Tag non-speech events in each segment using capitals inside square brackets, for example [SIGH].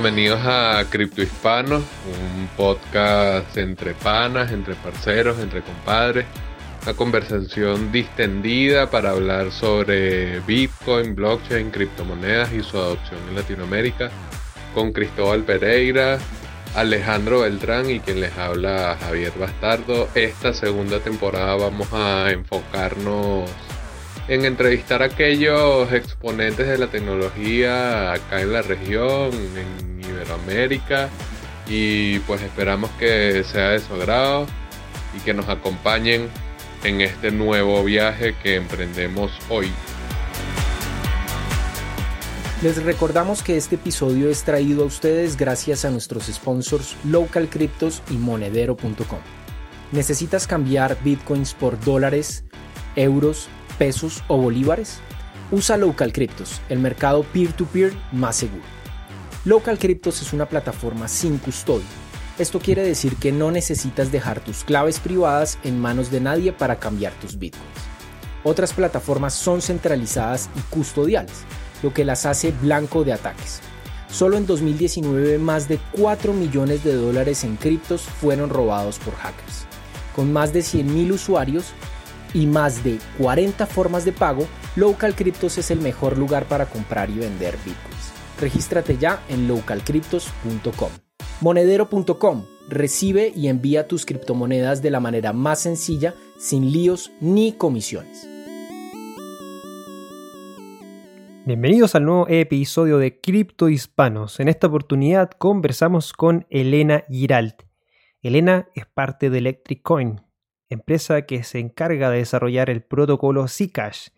bienvenidos a Cripto Hispanos, un podcast entre panas, entre parceros, entre compadres. Una conversación distendida para hablar sobre Bitcoin, blockchain, criptomonedas y su adopción en Latinoamérica con Cristóbal Pereira, Alejandro Beltrán y quien les habla Javier Bastardo. Esta segunda temporada vamos a enfocarnos en entrevistar a aquellos exponentes de la tecnología acá en la región, en Iberoamérica, y pues esperamos que sea de su agrado y que nos acompañen en este nuevo viaje que emprendemos hoy. Les recordamos que este episodio es traído a ustedes gracias a nuestros sponsors Local Cryptos y Monedero.com. ¿Necesitas cambiar bitcoins por dólares, euros, pesos o bolívares? Usa Local Cryptos, el mercado peer-to-peer más seguro. Local Cryptos es una plataforma sin custodia. Esto quiere decir que no necesitas dejar tus claves privadas en manos de nadie para cambiar tus bitcoins. Otras plataformas son centralizadas y custodiales, lo que las hace blanco de ataques. Solo en 2019 más de 4 millones de dólares en criptos fueron robados por hackers. Con más de 100.000 usuarios, y más de 40 formas de pago, Local Cryptos es el mejor lugar para comprar y vender bitcoins. Regístrate ya en localcryptos.com. Monedero.com recibe y envía tus criptomonedas de la manera más sencilla, sin líos ni comisiones. Bienvenidos al nuevo episodio de Cripto Hispanos. En esta oportunidad conversamos con Elena Giralt. Elena es parte de Electric Coin, empresa que se encarga de desarrollar el protocolo Zcash.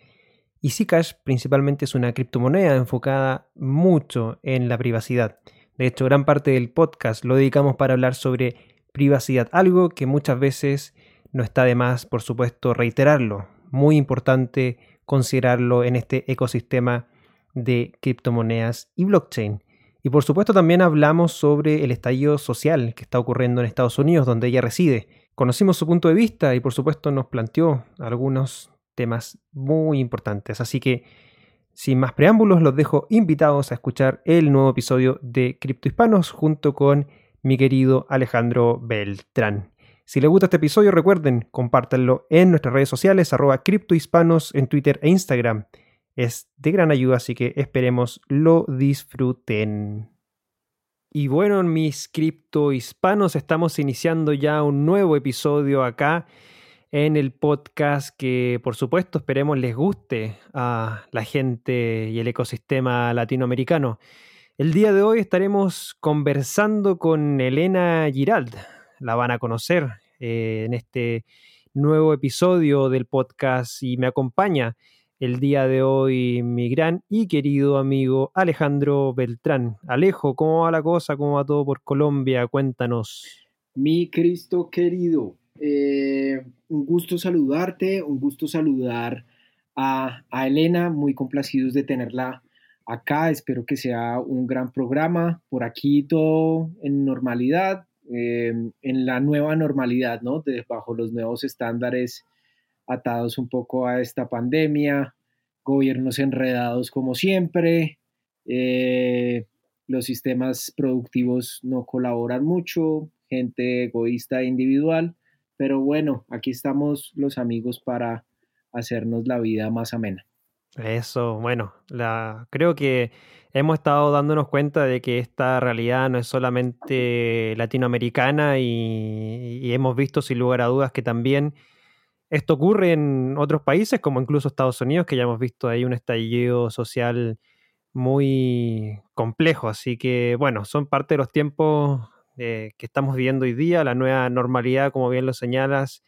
Y Zcash principalmente es una criptomoneda enfocada mucho en la privacidad. De hecho, gran parte del podcast lo dedicamos para hablar sobre privacidad, algo que muchas veces no está de más, por supuesto, reiterarlo. Muy importante considerarlo en este ecosistema de criptomonedas y blockchain. Y por supuesto también hablamos sobre el estallido social que está ocurriendo en Estados Unidos, donde ella reside, Conocimos su punto de vista y por supuesto nos planteó algunos temas muy importantes. Así que, sin más preámbulos, los dejo invitados a escuchar el nuevo episodio de Cripto Hispanos junto con mi querido Alejandro Beltrán. Si les gusta este episodio, recuerden, compártanlo en nuestras redes sociales, arroba criptohispanos en Twitter e Instagram. Es de gran ayuda, así que esperemos lo disfruten. Y bueno, mis cripto hispanos, estamos iniciando ya un nuevo episodio acá en el podcast que por supuesto esperemos les guste a la gente y el ecosistema latinoamericano. El día de hoy estaremos conversando con Elena Girald. La van a conocer eh, en este nuevo episodio del podcast y me acompaña el día de hoy mi gran y querido amigo Alejandro Beltrán. Alejo, ¿cómo va la cosa? ¿Cómo va todo por Colombia? Cuéntanos. Mi Cristo querido, eh, un gusto saludarte, un gusto saludar a, Elena, muy complacidos de tenerla acá, espero que sea un gran programa, por aquí todo en normalidad, eh, en la nueva normalidad, ¿no? bajo los nuevos estándares atados un poco a esta pandemia, gobiernos enredados como siempre, eh, los sistemas productivos no colaboran mucho, gente egoísta e individual, pero bueno, aquí estamos los amigos para hacernos la vida más amena. Eso, bueno, la, creo que hemos estado dándonos cuenta de que esta realidad no es solamente latinoamericana y hemos visto sin lugar a dudas que también esto ocurre en otros países, como incluso Estados Unidos, que ya hemos visto ahí un estallido social muy complejo. Así que, bueno, son parte de los tiempos eh, que estamos viviendo hoy día, la nueva normalidad, como bien lo señalas.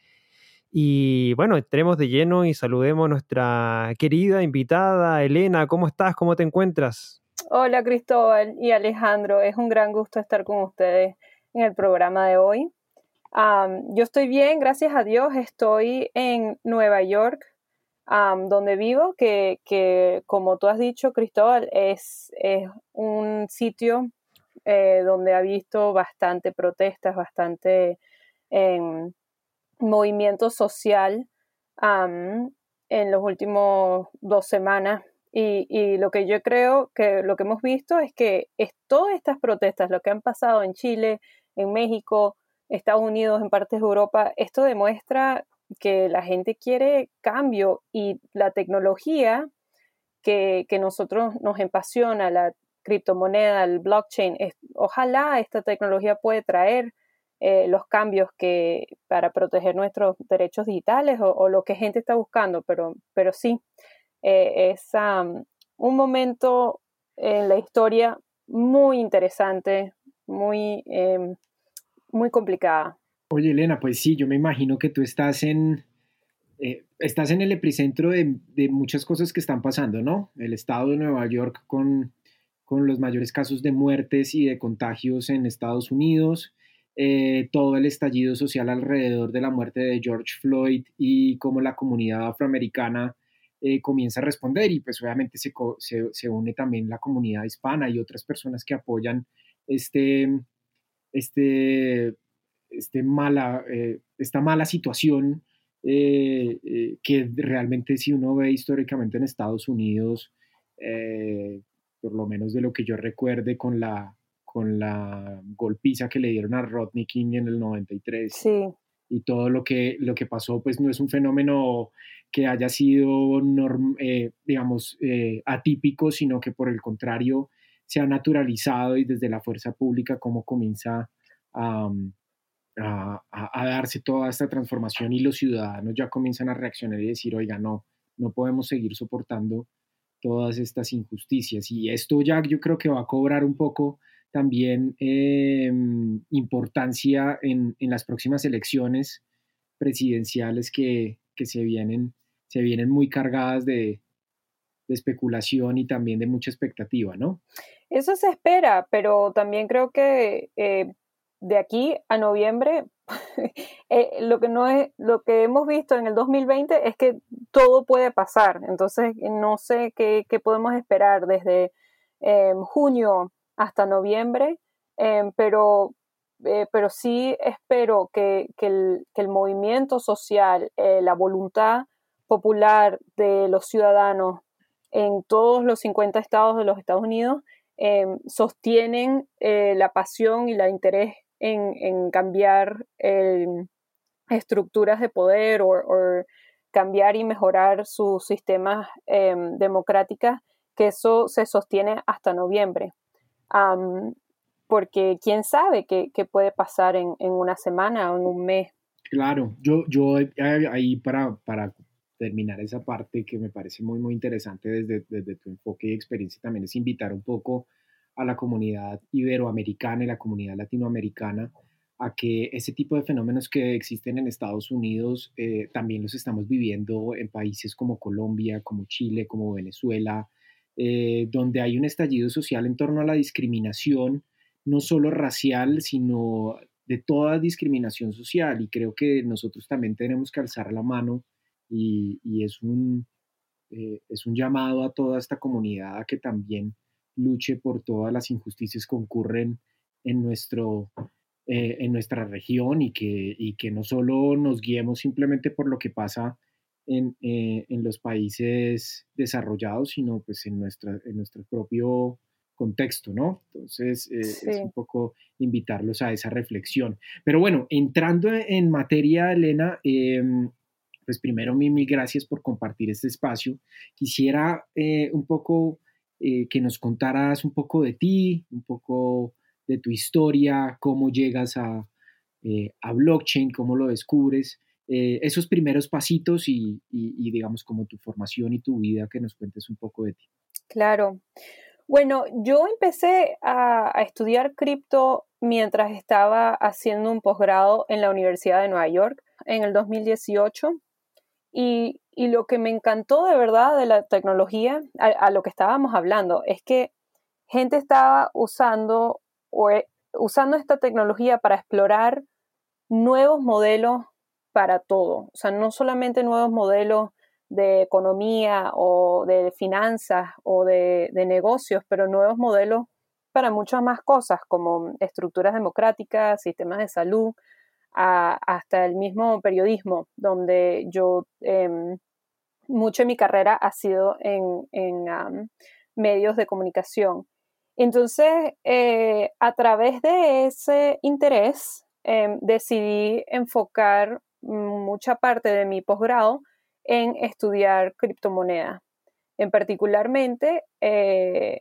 Y bueno, entremos de lleno y saludemos a nuestra querida invitada, Elena. ¿Cómo estás? ¿Cómo te encuentras? Hola Cristóbal y Alejandro, es un gran gusto estar con ustedes en el programa de hoy yo estoy bien, gracias a Dios. Estoy en Nueva York, donde vivo, que, como tú has dicho, Cristóbal, es, un sitio eh, donde ha visto bastante protestas, bastante em, movimiento social en los últimos dos semanas. Y, lo que yo creo que lo que hemos visto es que es todas estas protestas, lo que han pasado en Chile, en México, Estados Unidos, en partes de Europa, esto demuestra que la gente quiere cambio y la tecnología que, que nosotros nos apasiona, la criptomoneda, el blockchain, ojalá esta tecnología puede traer eh, los cambios que para proteger nuestros derechos digitales o, lo que gente está buscando, pero, pero sí, eh, es un momento en la historia muy interesante, muy, em, muy complicada. Oye, Elena, pues sí, yo me imagino que tú estás en, eh, estás en el epicentro de, muchas cosas que están pasando, ¿no? El estado de Nueva York con, con los mayores casos de muertes y de contagios en Estados Unidos, eh, todo el estallido social alrededor de la muerte de George Floyd y cómo la comunidad afroamericana eh, comienza a responder y pues obviamente se, se, une también la comunidad hispana y otras personas que apoyan este, este, este mala, eh, esta mala situación que realmente si uno ve históricamente en Estados Unidos, por lo menos de lo que yo recuerde con la, con la golpiza que le dieron a Rodney King en el 93. Sí. Y todo lo que, lo que pasó, pues no es un fenómeno que haya sido, eh, digamos, eh, atípico, sino que por el contrario se ha naturalizado y desde la fuerza pública cómo comienza a, a, darse toda esta transformación y los ciudadanos ya comienzan a reaccionar y decir, oiga, no, no podemos seguir soportando todas estas injusticias. Y esto ya yo creo que va a cobrar un poco también em, importancia en, las próximas elecciones presidenciales que, se, vienen, se vienen muy cargadas de, especulación y también de mucha expectativa, ¿no? Eso se espera, pero también creo que eh, de aquí a noviembre [LAUGHS] eh, lo que no es lo que hemos visto en el 2020 es que todo puede pasar entonces no sé qué, podemos esperar desde em, junio hasta noviembre, em, pero, eh, pero sí espero que, el, movimiento social, eh, la voluntad popular de los ciudadanos en todos los 50 estados de los Estados Unidos em, sostienen eh, la pasión y el interés en, cambiar em, estructuras de poder o, cambiar y mejorar sus sistemas democráticos, que eso se sostiene hasta noviembre porque quién sabe qué, puede pasar en, una semana o en un mes. Claro, yo, yo ahí para, para terminar esa parte que me parece muy, muy interesante desde, desde tu enfoque y experiencia también es invitar un poco a la comunidad iberoamericana y la comunidad latinoamericana a que ese tipo de fenómenos que existen en Estados Unidos eh, también los estamos viviendo en países como Colombia, como Chile, como Venezuela, eh, donde hay un estallido social en torno a la discriminación, no solo racial, sino de toda discriminación social. Y creo que nosotros también tenemos que alzar la mano y, es, un, eh, es un llamado a toda esta comunidad a que también luche por todas las injusticias que ocurren en, nuestro, eh, en nuestra región y que, y que no solo nos guiemos simplemente por lo que pasa eh, en, los países desarrollados, sino pues en, nuestra, en nuestro propio contexto, ¿no? Entonces, eh, es un poco invitarlos a esa reflexión. Pero bueno, entrando en materia, Elena, em, pues primero mil, mil gracias por compartir este espacio. Quisiera eh, un poco que nos contaras un poco de ti, un poco de tu historia, cómo llegas a, a blockchain, cómo lo descubres eh, esos primeros pasitos y, digamos como tu formación y tu vida, que nos cuentes un poco de ti. Claro. Bueno, yo empecé a, estudiar cripto mientras estaba haciendo un posgrado en la Universidad de Nueva York en el 2018 y, lo que me encantó de verdad de la tecnología, a, lo que estábamos hablando, es que gente estaba usando, eh, usando esta tecnología para explorar nuevos modelos para todo. O sea, no solamente nuevos modelos de economía o de finanzas o de, negocios, pero nuevos modelos para muchas más cosas, como estructuras democráticas, sistemas de salud, hasta el mismo periodismo, donde yo em, mucho de mi carrera ha sido en, medios de comunicación. Entonces, eh, a través de ese interés, em, decidí enfocar mucha parte de mi posgrado en estudiar criptomonedas. En particularmente, eh,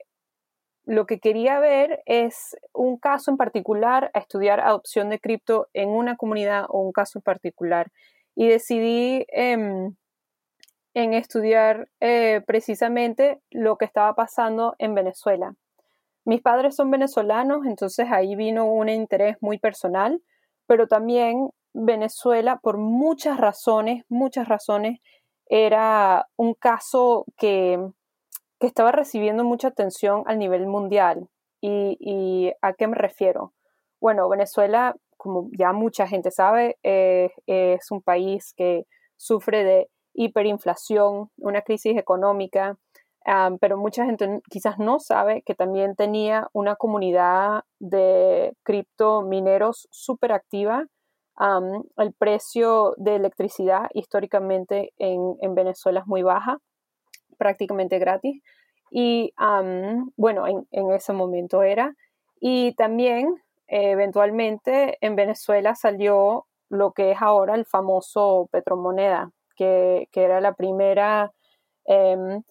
lo que quería ver es un caso en particular, a estudiar adopción de cripto en una comunidad o un caso en particular. Y decidí em, en estudiar eh, precisamente lo que estaba pasando en Venezuela. Mis padres son venezolanos, entonces ahí vino un interés muy personal, pero también Venezuela, por muchas razones, muchas razones, era un caso que, estaba recibiendo mucha atención a nivel mundial. ¿Y, a qué me refiero? Bueno, Venezuela, como ya mucha gente sabe, eh, es un país que sufre de hiperinflación, una crisis económica, pero mucha gente quizás no sabe que también tenía una comunidad de criptomineros súper activa el precio de electricidad históricamente en, Venezuela es muy baja, prácticamente gratis. Y bueno, en, ese momento era. Y también, eventualmente, en Venezuela salió lo que es ahora el famoso Petromoneda, que, que era la primera em,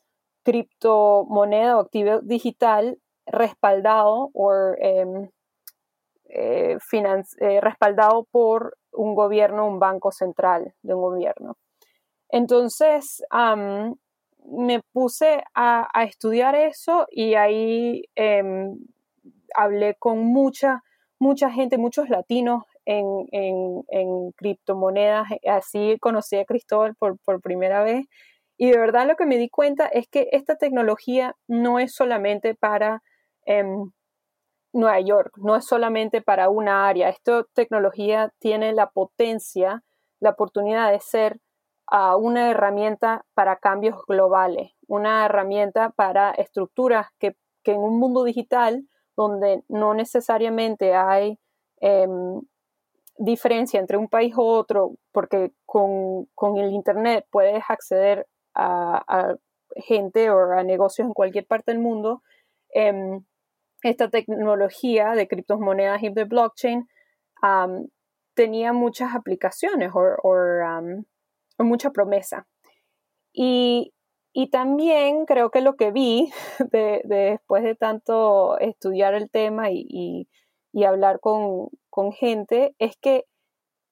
criptomoneda o activo digital respaldado o em, eh, eh, respaldado por un gobierno, un banco central de un gobierno. Entonces, me puse a, estudiar eso y ahí em, hablé con mucha, mucha gente, muchos latinos en, en, criptomonedas. Así conocí a Cristóbal por, por primera vez. Y de verdad lo que me di cuenta es que esta tecnología no es solamente para em, Nueva York, no es solamente para una área. Esta tecnología tiene la potencia, la oportunidad de ser ah, una herramienta para cambios globales, una herramienta para estructuras que, en un mundo digital donde no necesariamente hay em, diferencia entre un país u otro, porque con, el Internet puedes acceder a, gente o a negocios en cualquier parte del mundo. Em, esta tecnología de criptomonedas y de blockchain tenía muchas aplicaciones o mucha promesa. Y, también creo que lo que vi [LAUGHS] después de tanto estudiar el tema y, hablar con, gente es que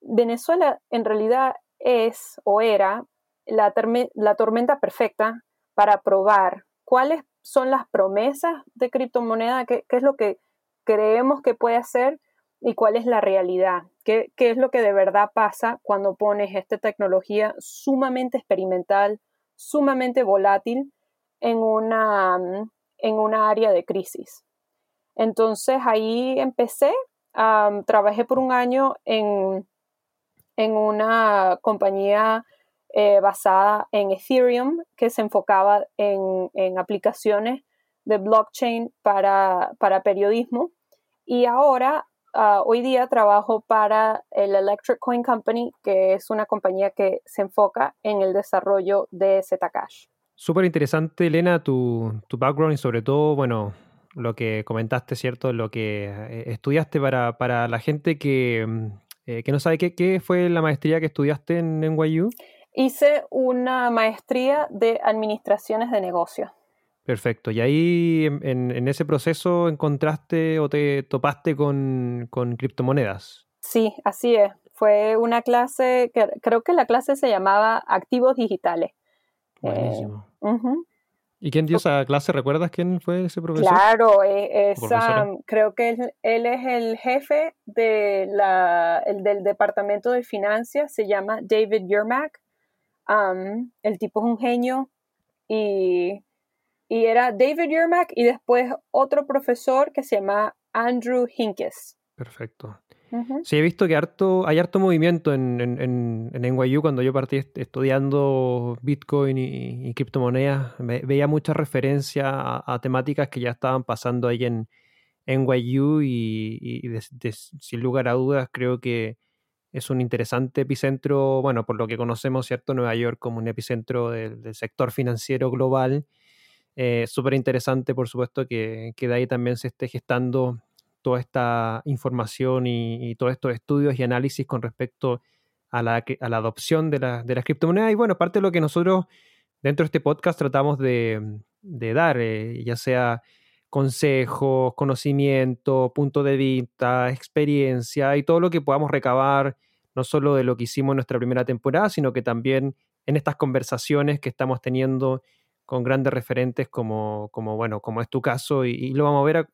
Venezuela en realidad es o era la, la tormenta perfecta para probar cuáles son las promesas de criptomoneda, qué, es lo que creemos que puede hacer y cuál es la realidad, qué, es lo que de verdad pasa cuando pones esta tecnología sumamente experimental, sumamente volátil en una, en una área de crisis. Entonces ahí empecé, trabajé por un año en, en una compañía eh, basada en Ethereum, que se enfocaba en, aplicaciones de blockchain para, periodismo. Y ahora, ah, hoy día, trabajo para el Electric Coin Company, que es una compañía que se enfoca en el desarrollo de Zcash. Súper interesante, Elena, tu, background y sobre todo, bueno, lo que comentaste, ¿cierto? Lo que eh, estudiaste para, la gente que, mm, eh, que no sabe qué, qué fue la maestría que estudiaste en NYU. Hice una maestría de administraciones de negocios. Perfecto. ¿Y ahí en, ese proceso encontraste o te topaste con, criptomonedas? Sí, así es. Fue una clase, que creo que la clase se llamaba Activos Digitales. Buenísimo. Eh, ¿Y quién dio esa clase? ¿Recuerdas quién fue ese profesor? Claro, e, creo que él, es el jefe de la, del Departamento de Finanzas, se llama David Yermack el tipo es un genio y, era David Yermack y después otro profesor que se llama Andrew Hinkes. Perfecto. Sí, he visto que harto, hay harto movimiento en, en, NYU cuando yo partí estudiando Bitcoin y, criptomonedas. veía mucha referencia a, temáticas que ya estaban pasando ahí en NYU y, y sin lugar a dudas creo que es un interesante epicentro, bueno, por lo que conocemos, ¿cierto? Nueva York como un epicentro del, sector financiero global. Eh, Súper interesante, por supuesto, que, de ahí también se esté gestando toda esta información y, todos estos estudios y análisis con respecto a la, adopción de, la, de las criptomonedas. Y bueno, parte de lo que nosotros dentro de este podcast tratamos de, dar, eh, ya sea consejos, conocimiento, punto de vista, experiencia y todo lo que podamos recabar, no solo de lo que hicimos en nuestra primera temporada, sino que también en estas conversaciones que estamos teniendo con grandes referentes como, como bueno, como es tu caso, y, lo vamos a ver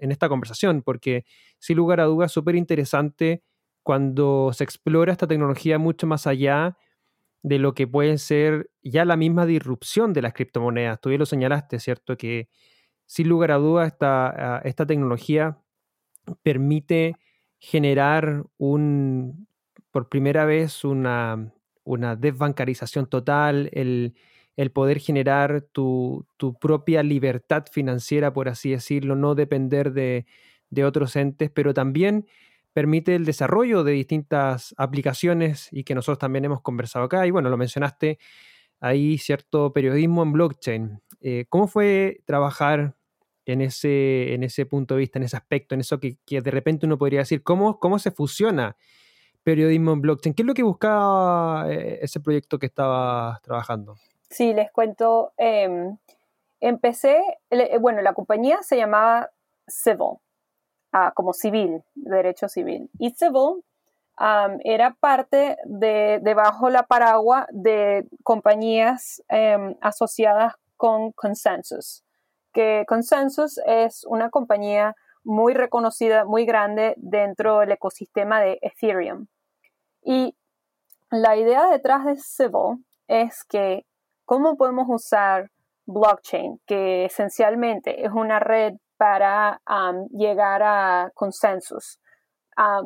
en esta conversación, porque sin lugar a dudas súper interesante cuando se explora esta tecnología mucho más allá de lo que puede ser ya la misma disrupción de las criptomonedas. Tú ya lo señalaste, ¿cierto? Que sin lugar a dudas esta, esta tecnología permite generar un, por primera vez una, una desbancarización total, el, poder generar tu, propia libertad financiera, por así decirlo, no depender de, de otros entes, pero también permite el desarrollo de distintas aplicaciones y que nosotros también hemos conversado acá. Y bueno, lo mencionaste ahí, cierto periodismo en blockchain. Eh, ¿Cómo fue trabajar en ese, en ese punto de vista, en ese aspecto, en eso que, de repente uno podría decir, ¿cómo, cómo se fusiona periodismo en blockchain? ¿Qué es lo que buscaba eh, ese proyecto que estaba trabajando? Sí, les cuento. Em, empecé, bueno, la compañía se llamaba Civil como civil, derecho civil. Y civil era parte de, debajo la paraguas de compañías em, asociadas con Consensus, que Consensus es una compañía muy reconocida, muy grande dentro del ecosistema de Ethereum. Y la idea detrás de Civil es que cómo podemos usar blockchain, que esencialmente es una red para llegar a consensos.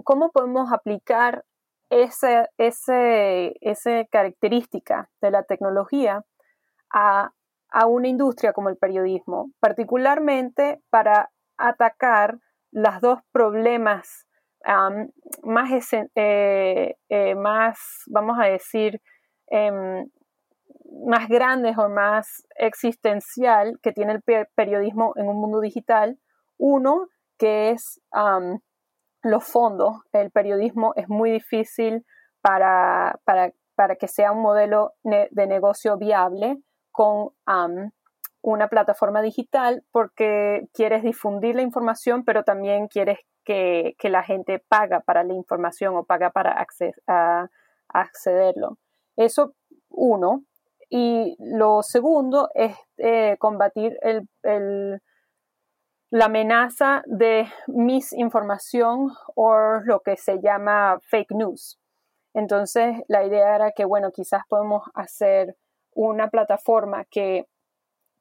¿Cómo podemos aplicar esa ese, ese característica de la tecnología a, una industria como el periodismo, particularmente para atacar los dos problemas más, eh, eh, más, vamos a decir, em, más grandes o más existencial que tiene el periodismo en un mundo digital. Uno, que es los fondos. El periodismo es muy difícil para, para, que sea un modelo de negocio viable con una plataforma digital porque quieres difundir la información, pero también quieres que, la gente paga para la información o paga para accederlo. Eso, uno. Y lo segundo es eh, combatir la amenaza de misinformación o lo que se llama fake news. Entonces, la idea era que, bueno, quizás podemos hacer una plataforma que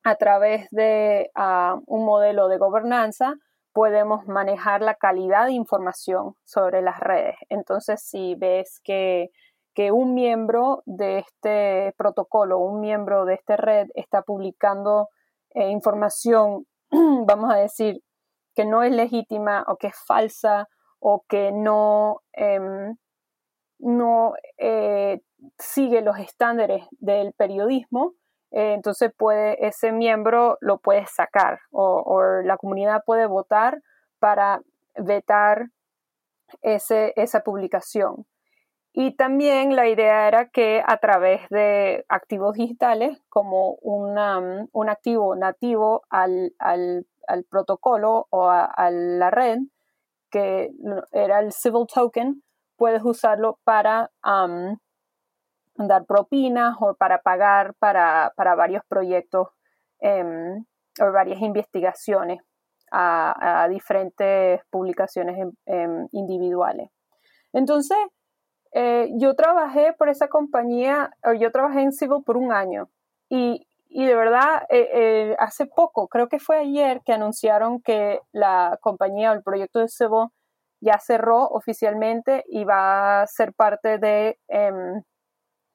a través de ah, un modelo de gobernanza podemos manejar la calidad de información sobre las redes. Entonces, si ves que que un miembro de este protocolo, un miembro de esta red está publicando eh, información, [CLEARS THROAT] vamos a decir, que no es legítima o que es falsa o que no, em, no eh, sigue los estándares del periodismo, eh, entonces puede, ese miembro lo puede sacar o, o, la comunidad puede votar para vetar ese, esa publicación. Y también la idea era que a través de activos digitales, como mm, un activo nativo al, protocolo o a, la red, que era el Civil Token, puedes usarlo para dar propinas o para pagar para, varios proyectos em, o varias investigaciones a, diferentes publicaciones em, individuales. Entonces, eh, yo trabajé por esa compañía, yo trabajé en Civil por un año y, de verdad, eh, eh, hace poco, creo que fue ayer que anunciaron que la compañía o el proyecto de Civil ya cerró oficialmente y va a ser parte de, em,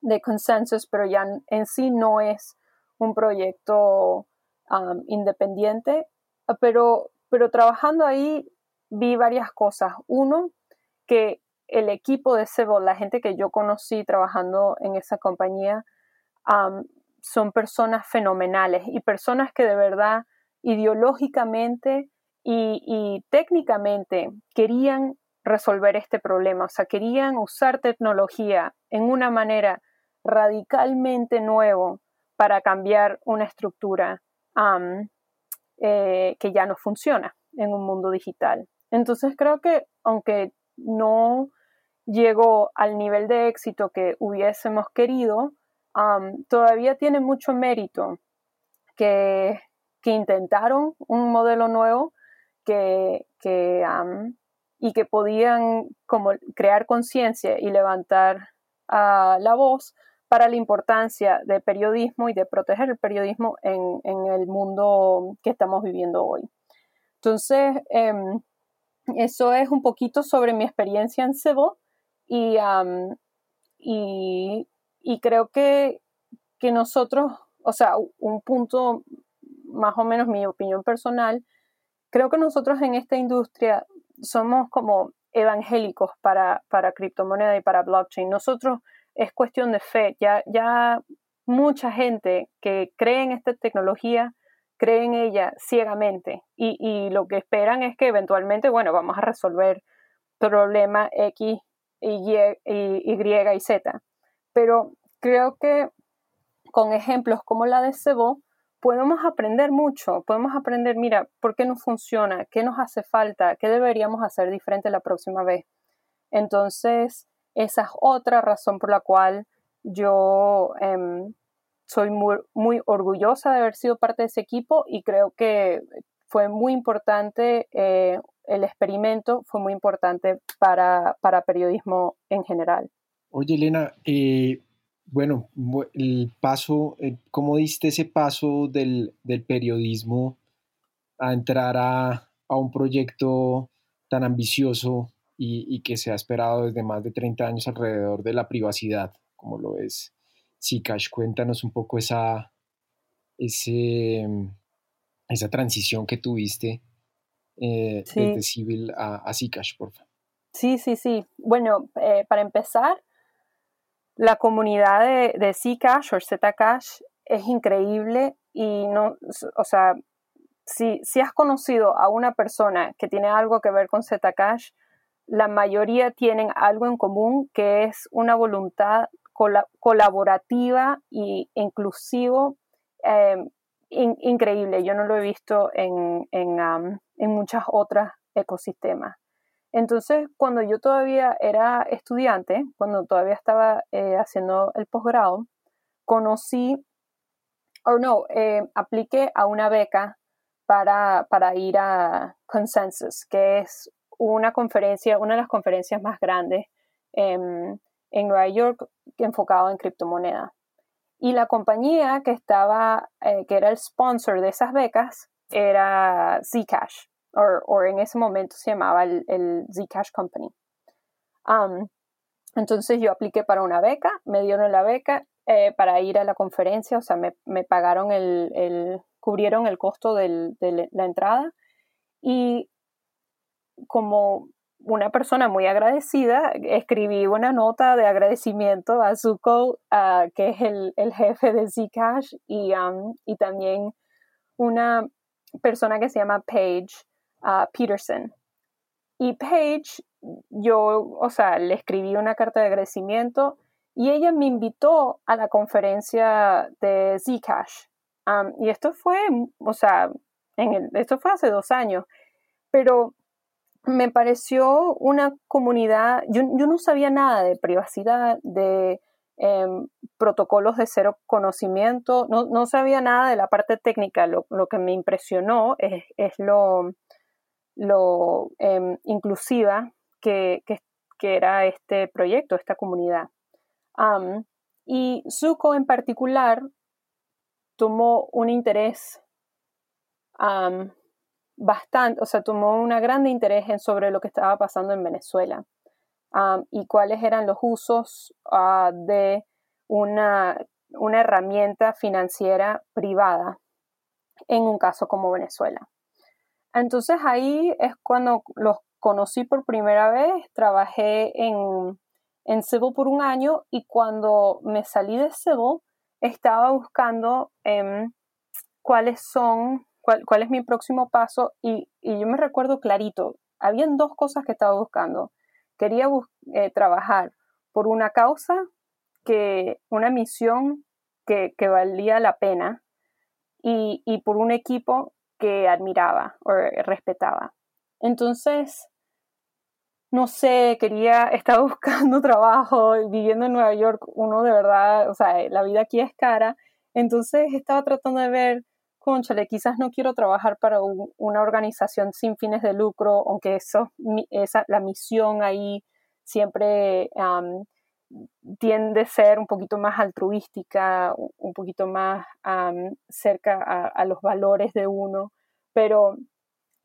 de Consensus, pero ya en sí no es un proyecto independiente. Pero, pero trabajando ahí vi varias cosas. Uno, que el equipo de Cebo, la gente que yo conocí trabajando en esa compañía, son personas fenomenales y personas que de verdad ideológicamente y, técnicamente querían resolver este problema, o sea, querían usar tecnología en una manera radicalmente nuevo para cambiar una estructura eh, que ya no funciona en un mundo digital. Entonces creo que aunque no llegó al nivel de éxito que hubiésemos querido, todavía tiene mucho mérito que, que, intentaron un modelo nuevo que, que y que podían como crear conciencia y levantar la voz para la importancia del periodismo y de proteger el periodismo en, en el mundo que estamos viviendo hoy. Entonces, em, eso es un poquito sobre mi experiencia en Civil y, y, y, creo que, que nosotros, o sea, un punto, más o menos mi opinión personal, creo que nosotros en esta industria somos como evangélicos para, para criptomoneda y para blockchain. Nosotros es cuestión de fe. Ya, ya mucha gente que cree en esta tecnología cree en ella ciegamente y, y, lo que esperan es que eventualmente, bueno, vamos a resolver problema X, y, y, y, y Z. Pero creo que con ejemplos como la de Cebo, podemos aprender mucho, podemos aprender, mira, ¿por qué no funciona? ¿Qué nos hace falta? ¿Qué deberíamos hacer diferente la próxima vez? Entonces, esa es otra razón por la cual yo em, soy muy, muy, orgullosa de haber sido parte de ese equipo y creo que fue muy importante, eh, el experimento fue muy importante para, para, periodismo en general. Oye, Elena, eh, bueno, el paso, eh, ¿cómo diste ese paso del, del periodismo a entrar a, a, un proyecto tan ambicioso y, y, que se ha esperado desde más de 30 años alrededor de la privacidad, como lo es Zcash? Cuéntanos un poco esa, ese, esa transición que tuviste eh, desde Civil a, a Zcash, por favor. Sí, sí, sí. Bueno, eh, para empezar, la comunidad de, de Zcash o Zcash es increíble y no, o sea, si, si has conocido a una persona que tiene algo que ver con Zcash, la mayoría tienen algo en común que es una voluntad colaborativa e inclusivo increíble. Yo no lo he visto en, en, en muchas otras ecosistemas. Entonces, cuando yo todavía era estudiante, cuando todavía estaba eh, haciendo el posgrado, conocí, o no, eh, apliqué a una beca para, para ir a Consensus, que es una conferencia, una de las conferencias más grandes en, Nueva York enfocado en criptomonedas. Y la compañía que estaba, eh, que era el sponsor de esas becas, era Zcash o en ese momento se llamaba el, Zcash Company. Um, entonces yo apliqué para una beca, me dieron la beca eh, para ir a la conferencia, o sea, me, pagaron el, cubrieron el costo de la entrada y como una persona muy agradecida, escribí una nota de agradecimiento a Zuko, que es el, jefe de Zcash, y, um, y también una persona que se llama Paige, a Peterson. Y Paige, yo, o sea, le escribí una carta de agradecimiento y ella me invitó a la conferencia de Zcash. y esto fue, o sea, en el, esto fue hace dos años, pero me pareció una comunidad, yo, no sabía nada de privacidad, de em, protocolos de cero conocimiento, no, sabía nada de la parte técnica, lo, que me impresionó es, lo em, inclusiva que, era este proyecto, esta comunidad. y Zuko en particular tomó un interés bastante, o sea, tomó un gran interés en sobre lo que estaba pasando en Venezuela y cuáles eran los usos ah, de una, una herramienta financiera privada en un caso como Venezuela. Entonces ahí es cuando los conocí por primera vez, trabajé en, en Civil por un año y cuando me salí de Civil estaba buscando em, cuáles son, cuál, es mi próximo paso y, yo me recuerdo clarito, habían dos cosas que estaba buscando. Quería eh, trabajar por una causa, que, una misión que, que valía la pena y, y por un equipo que admiraba o respetaba. Entonces, no sé, quería, [LAUGHS] estaba buscando trabajo, viviendo en Nueva York, uno de verdad, o sea, la vida aquí es cara, entonces estaba tratando de ver, conchale, quizás no quiero trabajar para una organización sin fines de lucro, aunque eso, esa, la misión ahí siempre tiende a ser un poquito más altruística, un poquito más cerca a, a los valores de uno, pero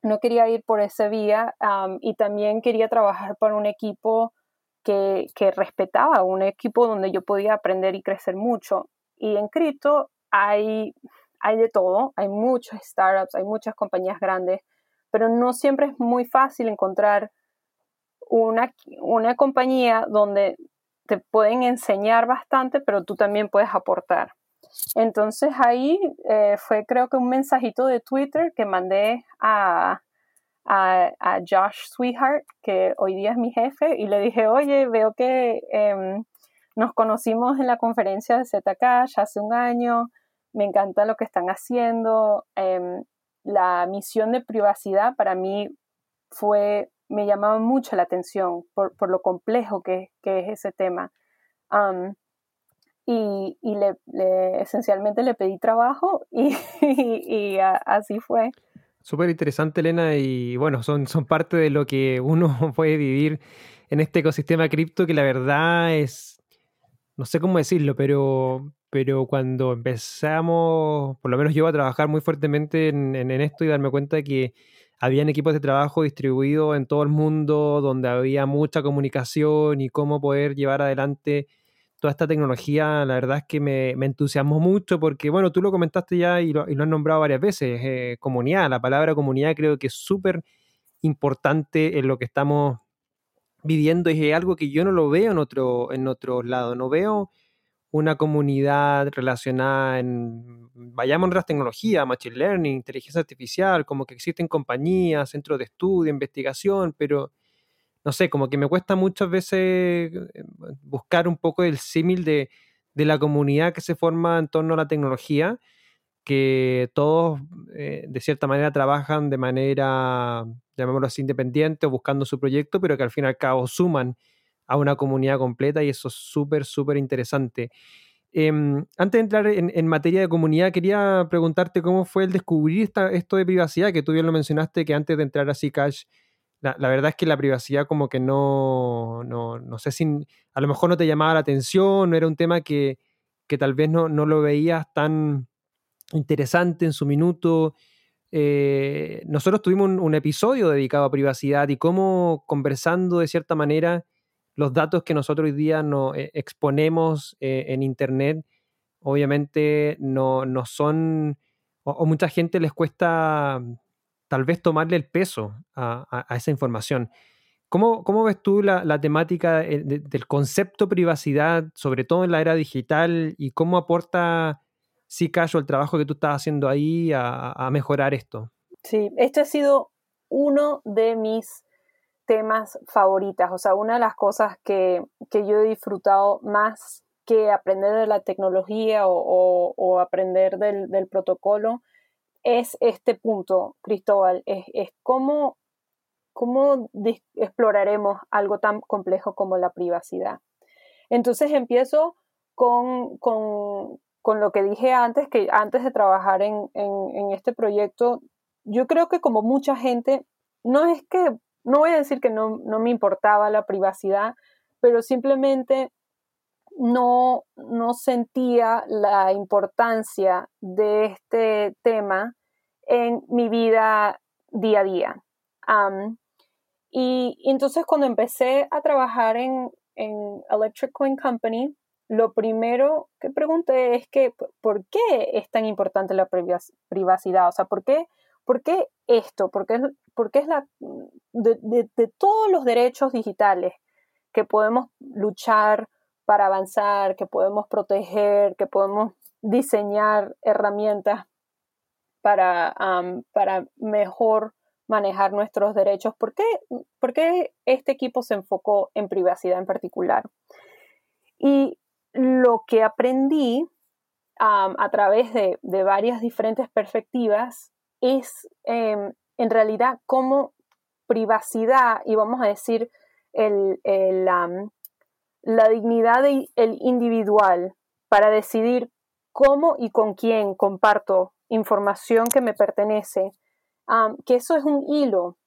no quería ir por ese vía y también quería trabajar para un equipo que, que, respetaba, un equipo donde yo podía aprender y crecer mucho. Y en cripto hay, hay de todo, hay muchos startups, hay muchas compañías grandes, pero no siempre es muy fácil encontrar una, una compañía donde te pueden enseñar bastante, pero tú también puedes aportar. Entonces ahí eh, fue creo que un mensajito de Twitter que mandé a, a, Josh Sweetheart, que hoy día es mi jefe, y le dije, oye, veo que em, nos conocimos en la conferencia de ZK hace un año, me encanta lo que están haciendo, em, la misión de privacidad para mí fue, me llamaba mucho la atención por, por lo complejo que, que, es ese tema y, y le, esencialmente le pedí trabajo y, [LAUGHS] y, así fue. Súper interesante, Elena, y bueno, son, son parte de lo que uno [LAUGHS] puede vivir en este ecosistema cripto que la verdad es, no sé cómo decirlo, pero, pero cuando empezamos, por lo menos yo a trabajar muy fuertemente en, esto y darme cuenta de que habían equipos de trabajo distribuidos en todo el mundo, donde había mucha comunicación y cómo poder llevar adelante toda esta tecnología, la verdad es que me, entusiasmó mucho porque, bueno, tú lo comentaste ya y lo, has nombrado varias veces, eh, comunidad, la palabra comunidad creo que es súper importante en lo que estamos viviendo es algo que yo no lo veo en otro, en otro lado, no veo una comunidad relacionada en, vayamos a las tecnologías, machine learning, inteligencia artificial, como que existen compañías, centros de estudio, investigación, pero no sé, como que me cuesta muchas veces eh, buscar un poco el símil de, la comunidad que se forma en torno a la tecnología, que todos eh, de cierta manera trabajan de manera, llamémoslo así, independiente o buscando su proyecto, pero que al fin y al cabo suman a una comunidad completa y eso es súper, súper interesante. Em, antes de entrar en, materia de comunidad, quería preguntarte cómo fue el descubrir esto de privacidad, que tú bien lo mencionaste, que antes de entrar a Cash la, verdad es que la privacidad como que no, no, no, sé si a lo mejor no te llamaba la atención, no era un tema que, que tal vez no, no, lo veías tan interesante en su minuto. Eh, nosotros tuvimos un, episodio dedicado a privacidad y cómo conversando de cierta manera los datos que nosotros hoy día no, eh, exponemos eh, en Internet, obviamente no, no son, o mucha gente les cuesta tal vez tomarle el peso a, esa información. ¿Cómo, ¿Cómo, ves tú la, temática del concepto privacidad, sobre todo en la era digital, y cómo aporta Zcash o el trabajo que tú estás haciendo ahí a, mejorar esto? Sí, este ha sido uno de mis temas favoritas, o sea, una de las cosas que, yo he disfrutado más que aprender de la tecnología o, aprender del, del, protocolo es este punto, Cristóbal, es, es cómo, cómo exploraremos algo tan complejo como la privacidad. Entonces empiezo con, con, con lo que dije antes, que antes de trabajar en, en, este proyecto, yo creo que como mucha gente, no es que, no voy a decir que no, no me importaba la privacidad, pero simplemente no, no sentía la importancia de este tema en mi vida día a día. y, entonces cuando empecé a trabajar en, en Electric Coin Company, lo primero que pregunté es que, ¿por qué es tan importante la privacidad? O sea, ¿por qué ¿por qué esto? ¿Por qué, es la, de, todos los derechos digitales que podemos luchar para avanzar, que podemos proteger, que podemos diseñar herramientas para, para mejor manejar nuestros derechos. ¿Por qué, este equipo se enfocó en privacidad en particular? Y lo que aprendí a través de, varias diferentes perspectivas es em, en realidad cómo privacidad y vamos a decir el, la dignidad del individual para decidir cómo y con quién comparto información que me pertenece, que eso es un hilo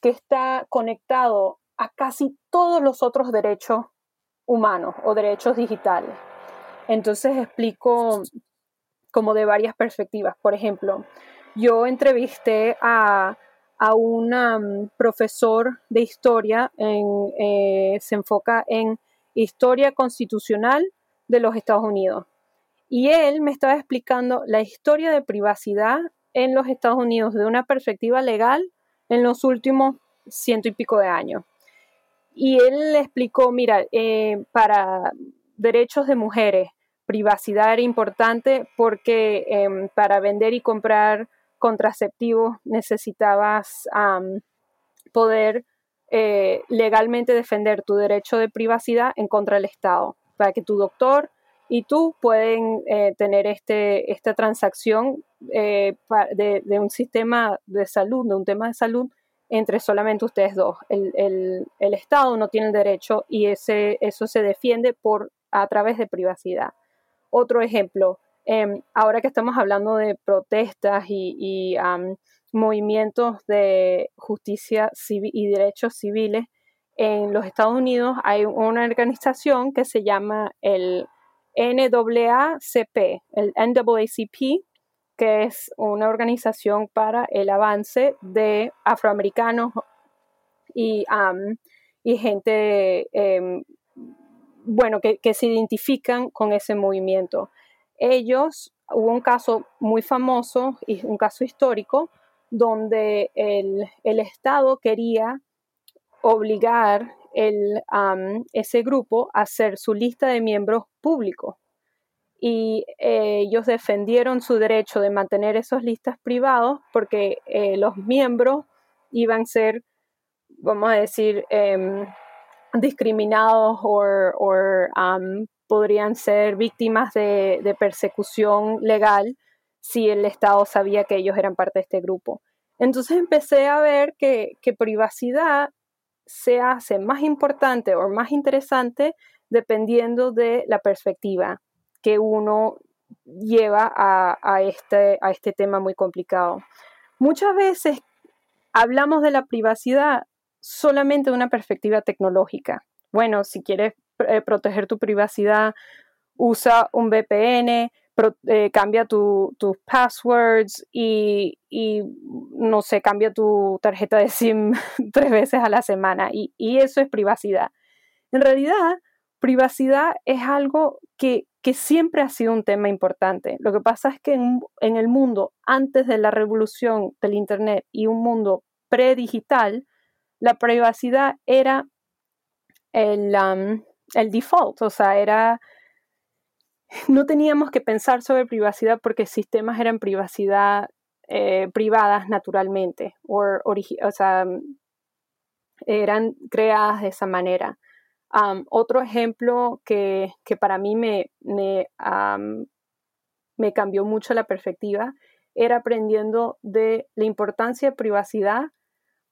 que está conectado a casi todos los otros derechos humanos o derechos digitales. Entonces explico como de varias perspectivas. Por ejemplo, yo entrevisté a, un profesor de historia, eh, se enfoca en historia constitucional de los Estados Unidos. Y él me estaba explicando la historia de privacidad en los Estados Unidos de una perspectiva legal en los últimos ciento y pico de años. Y él le explicó, mira, eh, para derechos de mujeres, privacidad era importante porque em, para vender y comprar contraceptivos necesitabas poder eh, legalmente defender tu derecho de privacidad en contra del Estado, para que tu doctor y tú pueden eh, tener este, esta transacción de, un sistema de salud, de un tema de salud entre solamente ustedes dos. El, Estado no tiene el derecho y ese, eso se defiende por, a través de privacidad. Otro ejemplo, em, ahora que estamos hablando de protestas y, movimientos de justicia civil y derechos civiles, en los Estados Unidos hay una organización que se llama el NAACP, el NAACP, que es una organización para el avance de afroamericanos y, y gente, em, bueno, que, se identifican con ese movimiento. Ellos, hubo un caso muy famoso y un caso histórico donde el, el Estado quería obligar el, ese grupo a hacer su lista de miembros públicos. Y eh, ellos defendieron su derecho de mantener esas listas privados porque eh, los miembros iban a ser, vamos a decir, em, discriminados o podrían ser víctimas de, persecución legal si el Estado sabía que ellos eran parte de este grupo. Entonces empecé a ver que, que privacidad se hace más importante o más interesante dependiendo de la perspectiva que uno lleva a, este, a este tema muy complicado. Muchas veces hablamos de la privacidad solamente de una perspectiva tecnológica. Bueno, si quieres eh, proteger tu privacidad, usa un VPN, eh, cambia tus passwords y, no sé, cambia tu tarjeta de SIM [LAUGHS] tres veces a la semana y, eso es privacidad. En realidad, privacidad es algo que, siempre ha sido un tema importante. Lo que pasa es que en, el mundo antes de la revolución del Internet y un mundo predigital, la privacidad era el, um, el default, o sea, era no teníamos que pensar sobre privacidad porque sistemas eran privacidad eh, privadas naturalmente, o, sea, eran creadas de esa manera. Otro ejemplo que, para mí me, me, me cambió mucho la perspectiva era aprendiendo de la importancia de privacidad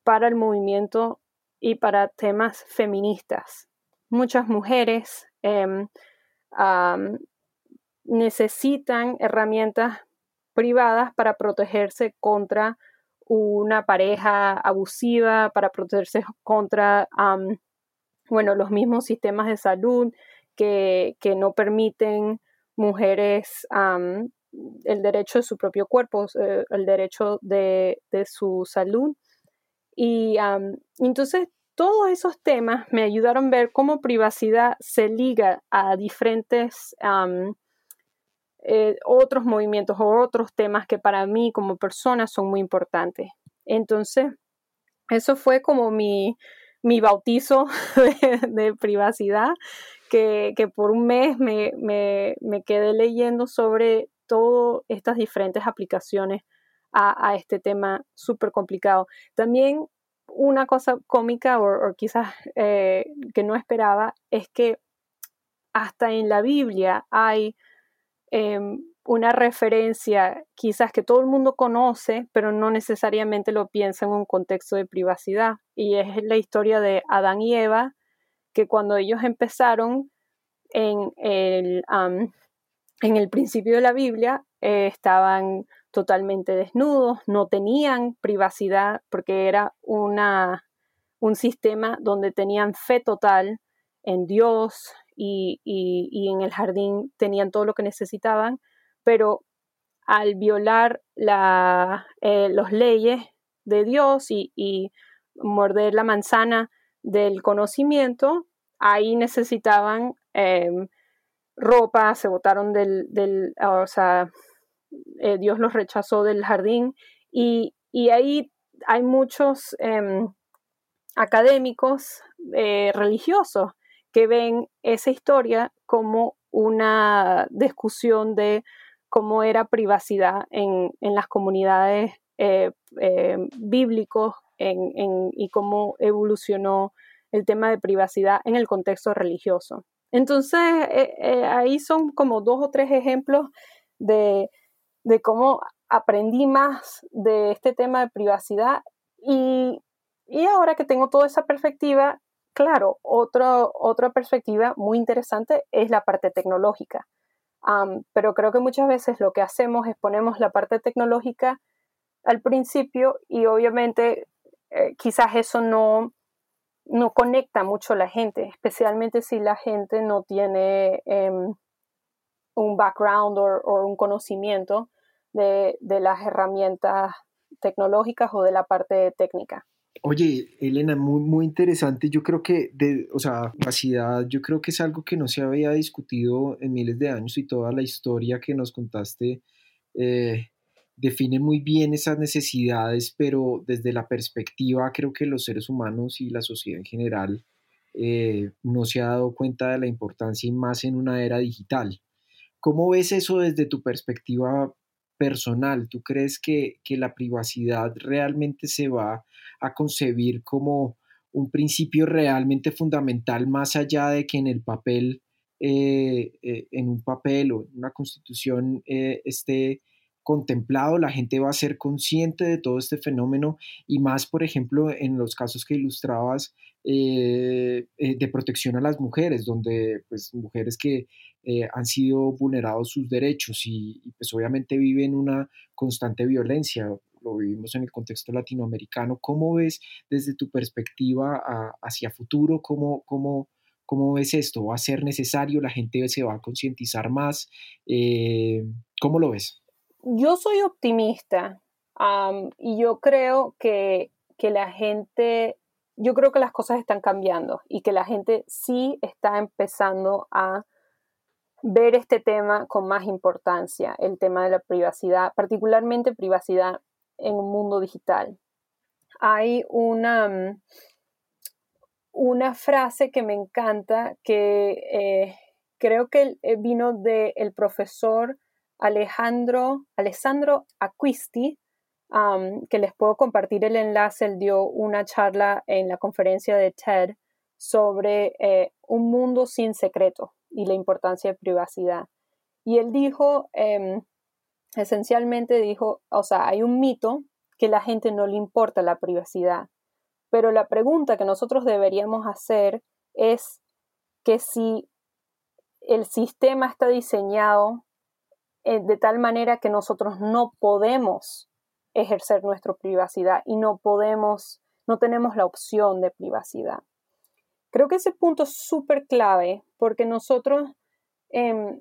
para el movimiento y para temas feministas. Muchas mujeres em, necesitan herramientas privadas para protegerse contra una pareja abusiva, para protegerse contra, bueno, los mismos sistemas de salud que, no permiten mujeres el derecho de su propio cuerpo, eh, el derecho de, su salud. Y entonces todos esos temas me ayudaron a ver cómo privacidad se liga a diferentes eh, otros movimientos o otros temas que para mí como persona son muy importantes. Entonces, eso fue como mi, mi bautizo [LAUGHS] de, privacidad, que, por un mes me, me, quedé leyendo sobre todas estas diferentes aplicaciones a, este tema súper complicado. También una cosa cómica o, quizás eh, que no esperaba es que hasta en la Biblia hay em, una referencia quizás que todo el mundo conoce, pero no necesariamente lo piensa en un contexto de privacidad. Y es la historia de Adán y Eva, que cuando ellos empezaron en el, en el principio de la Biblia, eh, estaban totalmente desnudos, no tenían privacidad porque era una, un sistema donde tenían fe total en Dios y, en el jardín tenían todo lo que necesitaban, pero al violar la, eh, las leyes de Dios y, morder la manzana del conocimiento, ahí necesitaban em, ropa, se botaron del, del o sea, eh, Dios los rechazó del jardín y, ahí hay muchos em, académicos eh, religiosos que ven esa historia como una discusión de cómo era privacidad en, las comunidades eh, bíblicos y cómo evolucionó el tema de privacidad en el contexto religioso. Entonces, ahí son como dos o tres ejemplos de, de cómo aprendí más de este tema de privacidad y, ahora que tengo toda esa perspectiva, claro, otra perspectiva muy interesante es la parte tecnológica. Pero creo que muchas veces lo que hacemos es ponemos la parte tecnológica al principio y obviamente eh, quizás eso no, no conecta mucho a la gente, especialmente si la gente no tiene em, un background o, un conocimiento de, las herramientas tecnológicas o de la parte técnica. Oye, Elena, muy, muy interesante. Yo creo que, de, o sea, capacidad, yo creo que es algo que no se había discutido en miles de años y toda la historia que nos contaste eh, define muy bien esas necesidades, pero desde la perspectiva, creo que los seres humanos y la sociedad en general eh, no se ha dado cuenta de la importancia y más en una era digital. ¿Cómo ves eso desde tu perspectiva personal? ¿Tú crees que, la privacidad realmente se va a concebir como un principio realmente fundamental más allá de que en el papel, eh, eh, en un papel o en una constitución eh, esté contemplado, la gente va a ser consciente de todo este fenómeno y más, por ejemplo, en los casos que ilustrabas de protección a las mujeres, donde pues mujeres que eh, han sido vulnerados sus derechos y, pues obviamente viven una constante violencia. Lo vivimos en el contexto latinoamericano. ¿Cómo ves desde tu perspectiva hacia futuro? ¿Cómo, cómo, cómo ves esto? ¿Va a ser necesario? ¿La gente se va a concientizar más? Eh, ¿Cómo lo ves? Yo soy optimista y yo creo que, que la gente yo creo que las cosas están cambiando y que la gente sí está empezando a ver este tema con más importancia, el tema de la privacidad, particularmente privacidad en un mundo digital. Hay una, mm, una frase que me encanta que eh, creo que eh, vino del profesor Alejandro, Alessandro Acquisti, que les puedo compartir el enlace. Él dio una charla en la conferencia de TED sobre eh, un mundo sin secreto y la importancia de privacidad. Y él dijo, em, esencialmente dijo, o sea, hay un mito que la gente no le importa la privacidad, pero la pregunta que nosotros deberíamos hacer es que si el sistema está diseñado eh, de tal manera que nosotros no podemos ejercer nuestra privacidad y no podemos, no tenemos la opción de privacidad. Creo que ese punto es súper clave porque nosotros em,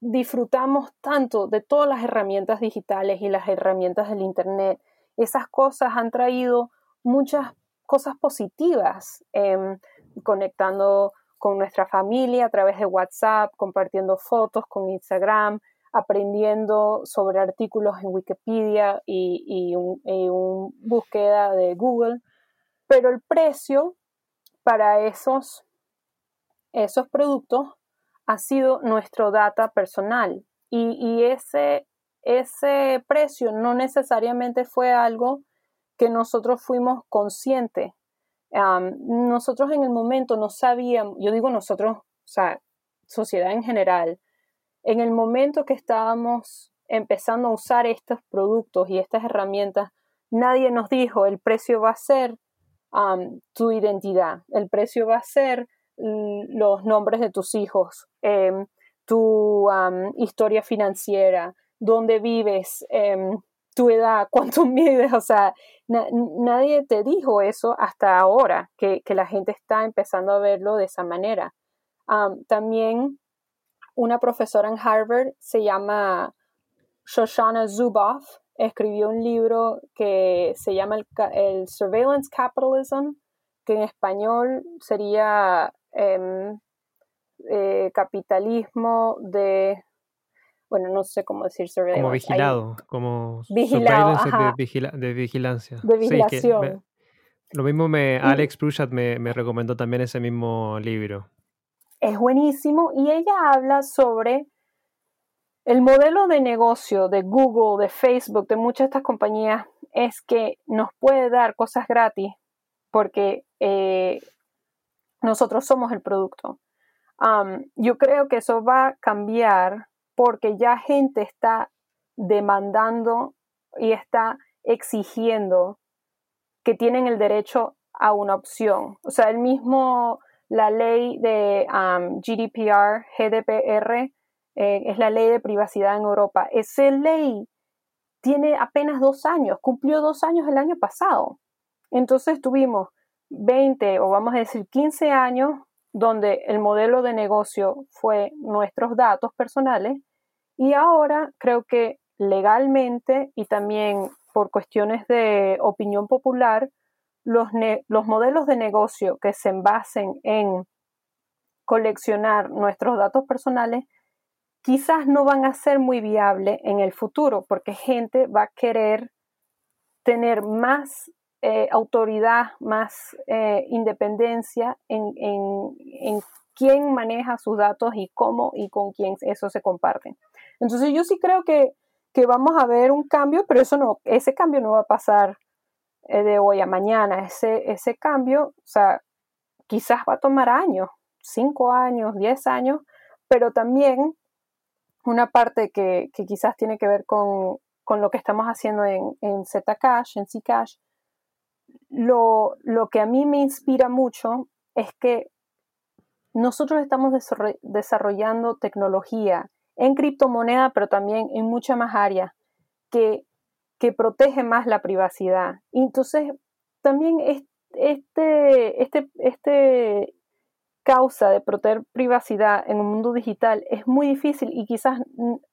disfrutamos tanto de todas las herramientas digitales y las herramientas del Internet. Esas cosas han traído muchas cosas positivas, em, conectando con nuestra familia a través de WhatsApp, compartiendo fotos con Instagram, aprendiendo sobre artículos en Wikipedia y, un, búsqueda de Google, pero el precio para esos, esos productos ha sido nuestro data personal y, ese, ese precio no necesariamente fue algo que nosotros fuimos conscientes. nosotros en el momento no sabíamos, yo digo nosotros, o sea, sociedad en general, en el momento que estábamos empezando a usar estos productos y estas herramientas, nadie nos dijo el precio va a ser tu identidad, el precio va a ser los nombres de tus hijos, em, tu historia financiera, dónde vives, em, tu edad, [LAUGHS] cuánto mides, o sea, nadie te dijo eso hasta ahora, que, la gente está empezando a verlo de esa manera. también una profesora en Harvard se llama Shoshana Zuboff, escribió un libro que se llama el, Surveillance Capitalism, que en español sería em, eh, capitalismo de, bueno, no sé cómo decir surveillance. Como vigilado, como vigilado, de, vigilancia. De vigilación. lo mismo me, Alex Prushat me, me recomendó también ese mismo libro es buenísimo y ella habla sobre el modelo de negocio de Google, de Facebook, de muchas de estas compañías es que nos puede dar cosas gratis porque eh, nosotros somos el producto. yo creo que eso va a cambiar porque ya gente está demandando y está exigiendo que tienen el derecho a una opción. O sea, el mismo la ley de GDPR, GDPR, eh, es la ley de privacidad en Europa. Esa ley tiene apenas dos años, cumplió dos años el año pasado. Entonces tuvimos 20 o vamos a decir 15 años donde el modelo de negocio fue nuestros datos personales y ahora creo que legalmente y también por cuestiones de opinión popular los, modelos de negocio que se basen en coleccionar nuestros datos personales quizás no van a ser muy viables en el futuro porque gente va a querer tener más eh, autoridad, más eh, independencia en, en, quién maneja sus datos y cómo y con quién eso se comparten. Entonces yo sí creo que, que vamos a ver un cambio, pero eso no, ese cambio no va a pasar eh, de hoy a mañana. Ese, ese cambio, o sea, quizás va a tomar años, cinco años, diez años, pero también una parte que, quizás tiene que ver con, lo que estamos haciendo en, en Zcash, en Zcash, lo, lo que a mí me inspira mucho es que nosotros estamos desarrollando tecnología en criptomoneda, pero también en muchas más áreas que que protege más la privacidad. entonces, también este, este, este causa de proteger privacidad en un mundo digital es muy difícil y quizás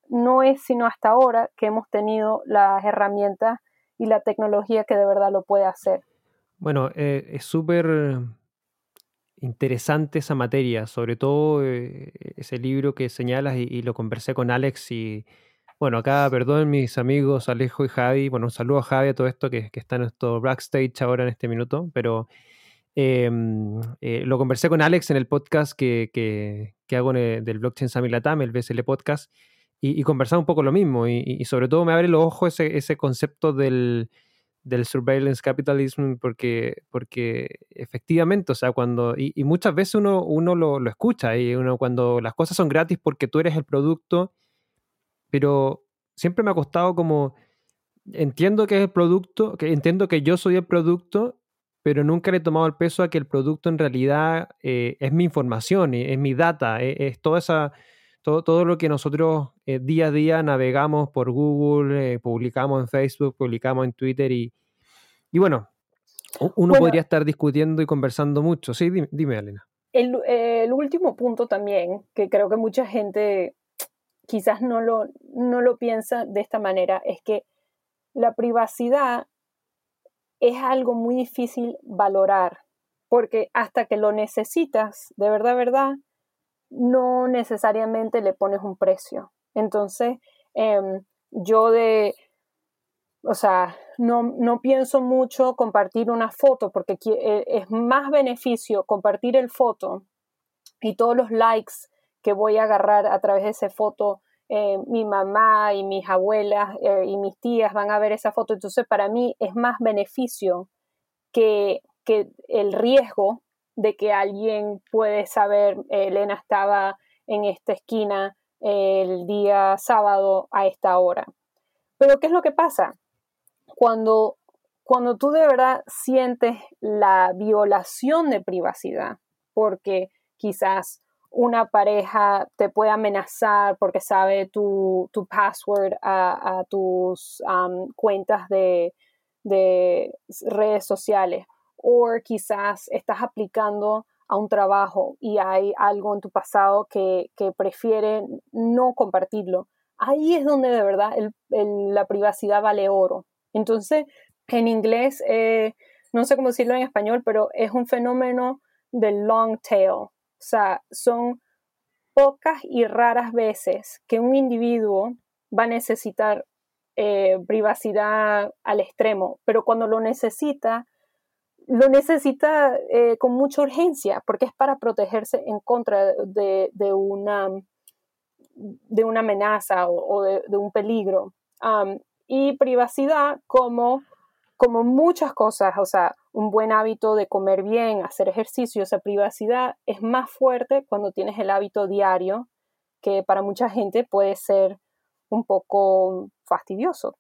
no es sino hasta ahora que hemos tenido las herramientas y la tecnología que de verdad lo puede hacer. Bueno, eh, es súper interesante esa materia, sobre todo eh, ese libro que señalas y, lo conversé con Alex y bueno, acá, perdón, mis amigos Alejo y Javi. Bueno, un saludo a Javi a todo esto que, está en nuestro backstage ahora en este minuto, pero em, eh, lo conversé con Alex en el podcast que, que, hago del blockchain Sami Latam, el BSL Podcast, y, y conversamos un poco lo mismo. Y, sobre todo me abre los ojos ese, ese concepto del, del surveillance capitalism, porque, porque efectivamente, o sea, cuando, y, muchas veces uno, uno lo, lo, escucha, y uno cuando las cosas son gratis porque tú eres el producto pero siempre me ha costado como, entiendo que es el producto, que entiendo que yo soy el producto, pero nunca le he tomado el peso a que el producto en realidad eh, es mi información, es, mi data, e, es, toda esa, todo, todo, lo que nosotros eh, día a día navegamos por Google, eh, publicamos en Facebook, publicamos en Twitter y, y bueno, uno podría estar discutiendo y conversando mucho. Sí, dime, dime Elena. El, el, último punto también, que creo que mucha gente quizás no lo, no lo piensa de esta manera, es que la privacidad es algo muy difícil valorar, porque hasta que lo necesitas, de verdad, verdad, no necesariamente le pones un precio. Entonces, em, yo de, o sea, no, no, pienso mucho compartir una foto porque eh, es más beneficio compartir el foto y todos los likes que voy a agarrar a través de esa foto. Eh, mi mamá y mis abuelas eh, y mis tías van a ver esa foto. Entonces, para mí es más beneficio que, que el riesgo de que alguien puede saber, Elena estaba en esta esquina el día sábado a esta hora. Pero ¿qué es lo que pasa? Cuando, cuando tú de verdad sientes la violación de privacidad, porque quizás una pareja te puede amenazar porque sabe tu, tu password a, tus cuentas de, de redes sociales, o quizás estás aplicando a un trabajo y hay algo en tu pasado que, que prefiere no compartirlo. Ahí es donde de verdad la privacidad vale oro. Entonces, en inglés, eh, no sé cómo decirlo en español, pero es un fenómeno del long tail. O sea, son pocas y raras veces que un individuo va a necesitar eh, privacidad al extremo, pero cuando lo necesita, lo necesita eh, con mucha urgencia porque es para protegerse en contra de, una, de una amenaza o, de, un peligro. y privacidad como, como muchas cosas, o sea, un buen hábito de comer bien, hacer ejercicio, esa privacidad es más fuerte cuando tienes el hábito diario, que para mucha gente puede ser un poco fastidioso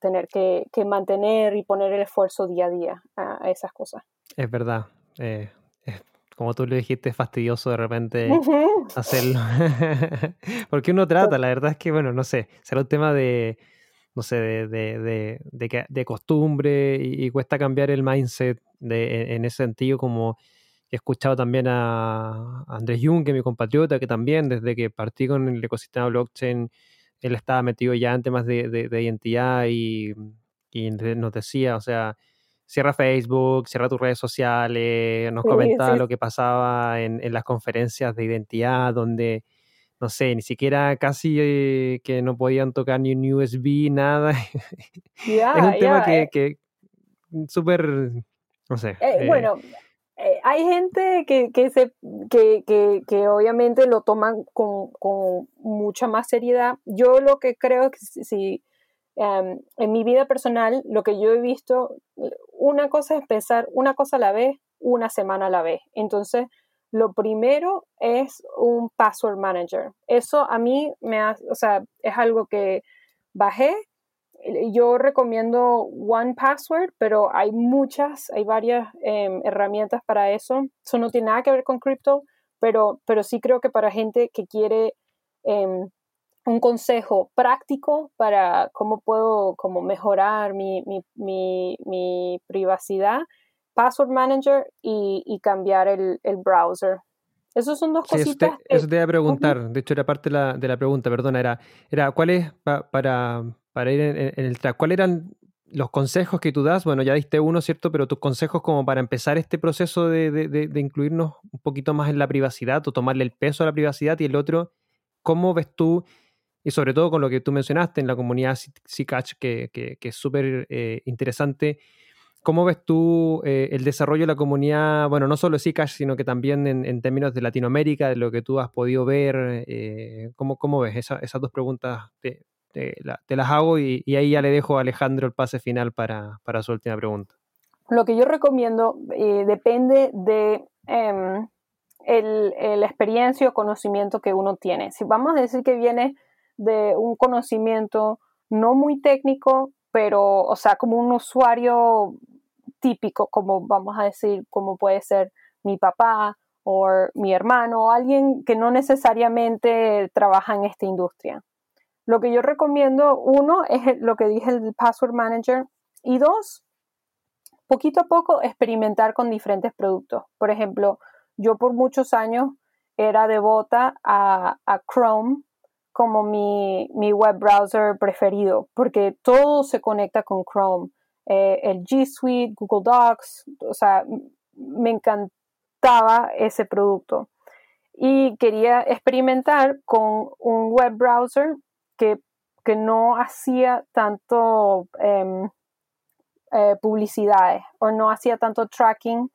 tener que, mantener y poner el esfuerzo día a día a, esas cosas. Es verdad. Eh, como tú le dijiste, es fastidioso de repente hacerlo. [LAUGHS] Porque uno trata, la verdad es que, bueno, no sé, será un tema de, no sé, de, de, de, de costumbre y, cuesta cambiar el mindset de, en, ese sentido, como he escuchado también a Andrés Jung, que es mi compatriota, que también desde que partí con el ecosistema blockchain, él estaba metido ya en temas de, de, identidad y, y, nos decía, o sea, cierra Facebook, cierra tus redes sociales, nos comentaba lo que pasaba en, en, las conferencias de identidad, donde, no sé, ni siquiera casi eh, que no podían tocar ni un USB, nada. [LAUGHS] es un tema que, eh. que súper, no sé. Eh, bueno, hay gente que, que, se, que, que, obviamente lo toman con, con, mucha más seriedad. Yo lo que creo que si, em, en mi vida personal, lo que yo he visto, una cosa es pensar una cosa a la vez, una semana a la vez. Entonces, lo primero es un password manager. Eso a mí me hace, o sea, es algo que bajé yo recomiendo One Password, pero hay muchas, hay varias em, herramientas para eso. Eso no tiene nada que ver con cripto, pero, pero sí creo que para gente que quiere em, un consejo práctico para cómo puedo como mejorar mi, mi, mi, mi privacidad, Password Manager y, y cambiar el, el, browser. Esas son dos cositas. Eso te, eso te iba a preguntar, de hecho era parte de la, de la pregunta, perdona, era, era ¿cuál es para para ir en, el track. ¿Cuáles eran los consejos que tú das? Bueno, ya diste uno, ¿cierto? Pero tus consejos como para empezar este proceso de, de, incluirnos un poquito más en la privacidad o tomarle el peso a la privacidad. Y el otro, ¿cómo ves tú, y sobre todo con lo que tú mencionaste en la comunidad Zcash, que, que, que es súper eh, interesante, ¿Cómo ves tú eh, el desarrollo de la comunidad, bueno, no solo Zcash, sino que también en, términos de Latinoamérica, de lo que tú has podido ver? Eh, ¿cómo, ¿cómo, ves esas dos preguntas? Te, las hago y, ahí ya le dejo a Alejandro el pase final para, su última pregunta. Lo que yo recomiendo eh, depende de em, el, experiencia o conocimiento que uno tiene. Si vamos a decir que viene de un conocimiento no muy técnico, pero, o sea, como un usuario típico, como vamos a decir, como puede ser mi papá o mi hermano o alguien que no necesariamente trabaja en esta industria. Lo que yo recomiendo, uno, es lo que dije el Password Manager, y dos, poquito a poco experimentar con diferentes productos. Por ejemplo, yo por muchos años era devota a, Chrome como mi, web browser preferido, porque todo se conecta con Chrome. Eh, el G Suite, Google Docs, o sea, me encantaba ese producto. Y quería experimentar con un web browser que, que, no hacía tanto em, eh, publicidades o no hacía tanto tracking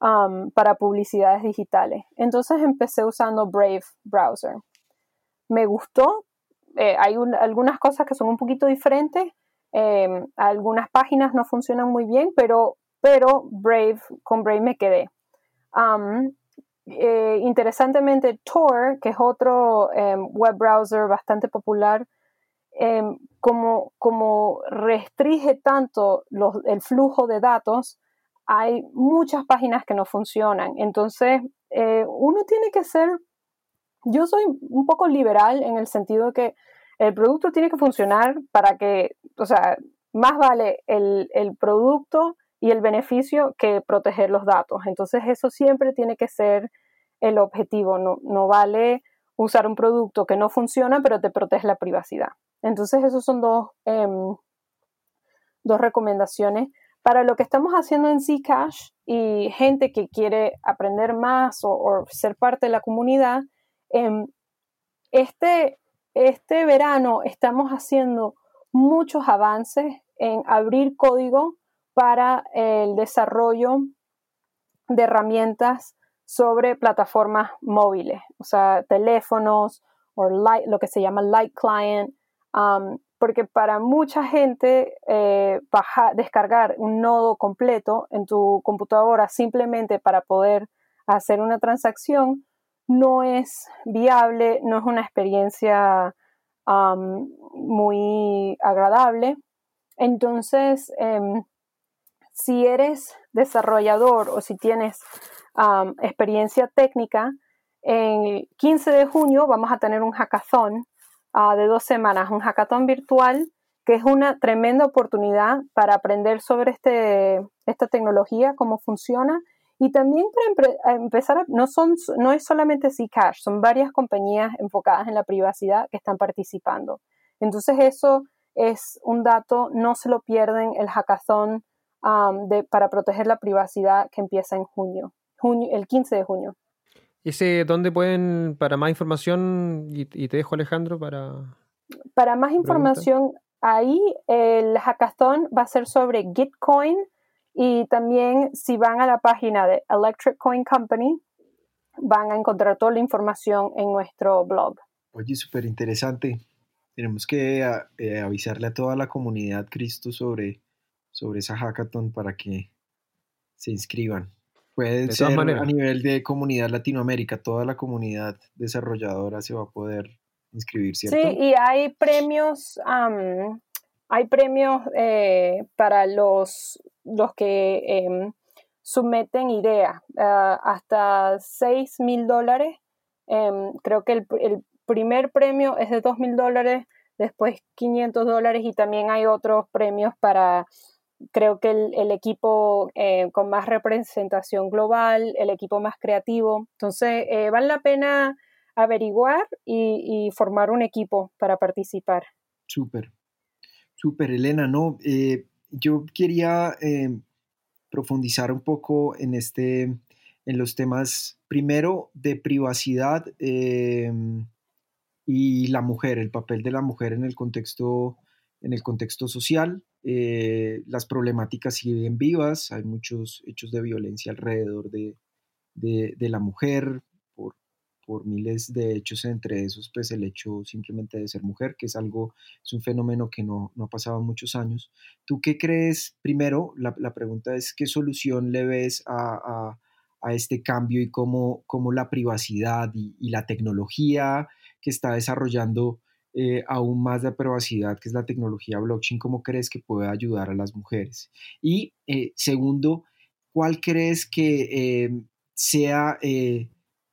um, para publicidades digitales. Entonces empecé usando Brave Browser. Me gustó. Eh, hay algunas cosas que son un poquito diferentes. Em, algunas páginas no funcionan muy bien, pero, pero Brave, con Brave me quedé. Eh, interesantemente, Tor, que es otro em, web browser bastante popular, em, como, como, restringe tanto el flujo de datos, hay muchas páginas que no funcionan. Entonces, eh, uno tiene que ser, yo soy un poco liberal en el sentido que el producto tiene que funcionar para que, o sea, más vale el, el producto y el beneficio que proteger los datos. Entonces eso siempre tiene que ser el objetivo. No, no vale usar un producto que no funciona pero te protege la privacidad. Entonces esos son dos, em, dos recomendaciones. Para lo que estamos haciendo en Zcash y gente que quiere aprender más o, ser parte de la comunidad, em, este, este verano estamos haciendo muchos avances en abrir código para el desarrollo de herramientas sobre plataformas móviles, o sea, teléfonos o lo que se llama light client, um, porque para mucha gente eh, descargar un nodo completo en tu computadora simplemente para poder hacer una transacción no es viable, no es una experiencia muy agradable. Entonces, em, si eres desarrollador o si tienes experiencia técnica, en 15 de junio vamos a tener un hackathon ah, de dos semanas, un hackathon virtual que es una tremenda oportunidad para aprender sobre este, esta tecnología, cómo funciona y también para empezar, no, son, no es solamente Zcash, son varias compañías enfocadas en la privacidad que están participando. Entonces eso es un dato, no se lo pierden el hackathon para proteger la privacidad que empieza en junio, junio, el 15 de junio. ¿Ese dónde pueden, para más información, y, te dejo Alejandro para... Para más información, ahí el hackathon va a ser sobre Gitcoin y también si van a la página de Electric Coin Company, van a encontrar toda la información en nuestro blog. Oye, súper interesante. Tenemos que eh, avisarle a toda la comunidad Cristo sobre sobre esa hackathon para que se inscriban. Puede ser a nivel de comunidad Latinoamérica, toda la comunidad desarrolladora se va a poder inscribir, ¿cierto? Sí, y hay premios, hay premios eh, para los, los que eh, ideas, ah, hasta 6 mil dólares. Em, creo que el, el, primer premio es de 2 mil dólares, después 500 dólares y también hay otros premios para creo que el, equipo eh, con más representación global, el equipo más creativo. Entonces, eh, vale la pena averiguar y, formar un equipo para participar. Súper, súper, Elena, ¿no? Eh, yo quería profundizar un poco en, este, en los temas, primero, de privacidad y la mujer, el papel de la mujer en el contexto, en el contexto social. Eh, las problemáticas siguen vivas, hay muchos hechos de violencia alrededor de, la mujer, por, miles de hechos, entre esos, pues el hecho simplemente de ser mujer, que es algo, es un fenómeno que no, ha pasado muchos años. ¿Tú qué crees? Primero, la, pregunta es, ¿qué solución le ves a, este cambio y cómo, cómo la privacidad y, y la tecnología que está desarrollando eh, aún más de privacidad, que es la tecnología blockchain, ¿cómo crees que puede ayudar a las mujeres? Y eh, segundo, ¿cuál crees que em, sea eh,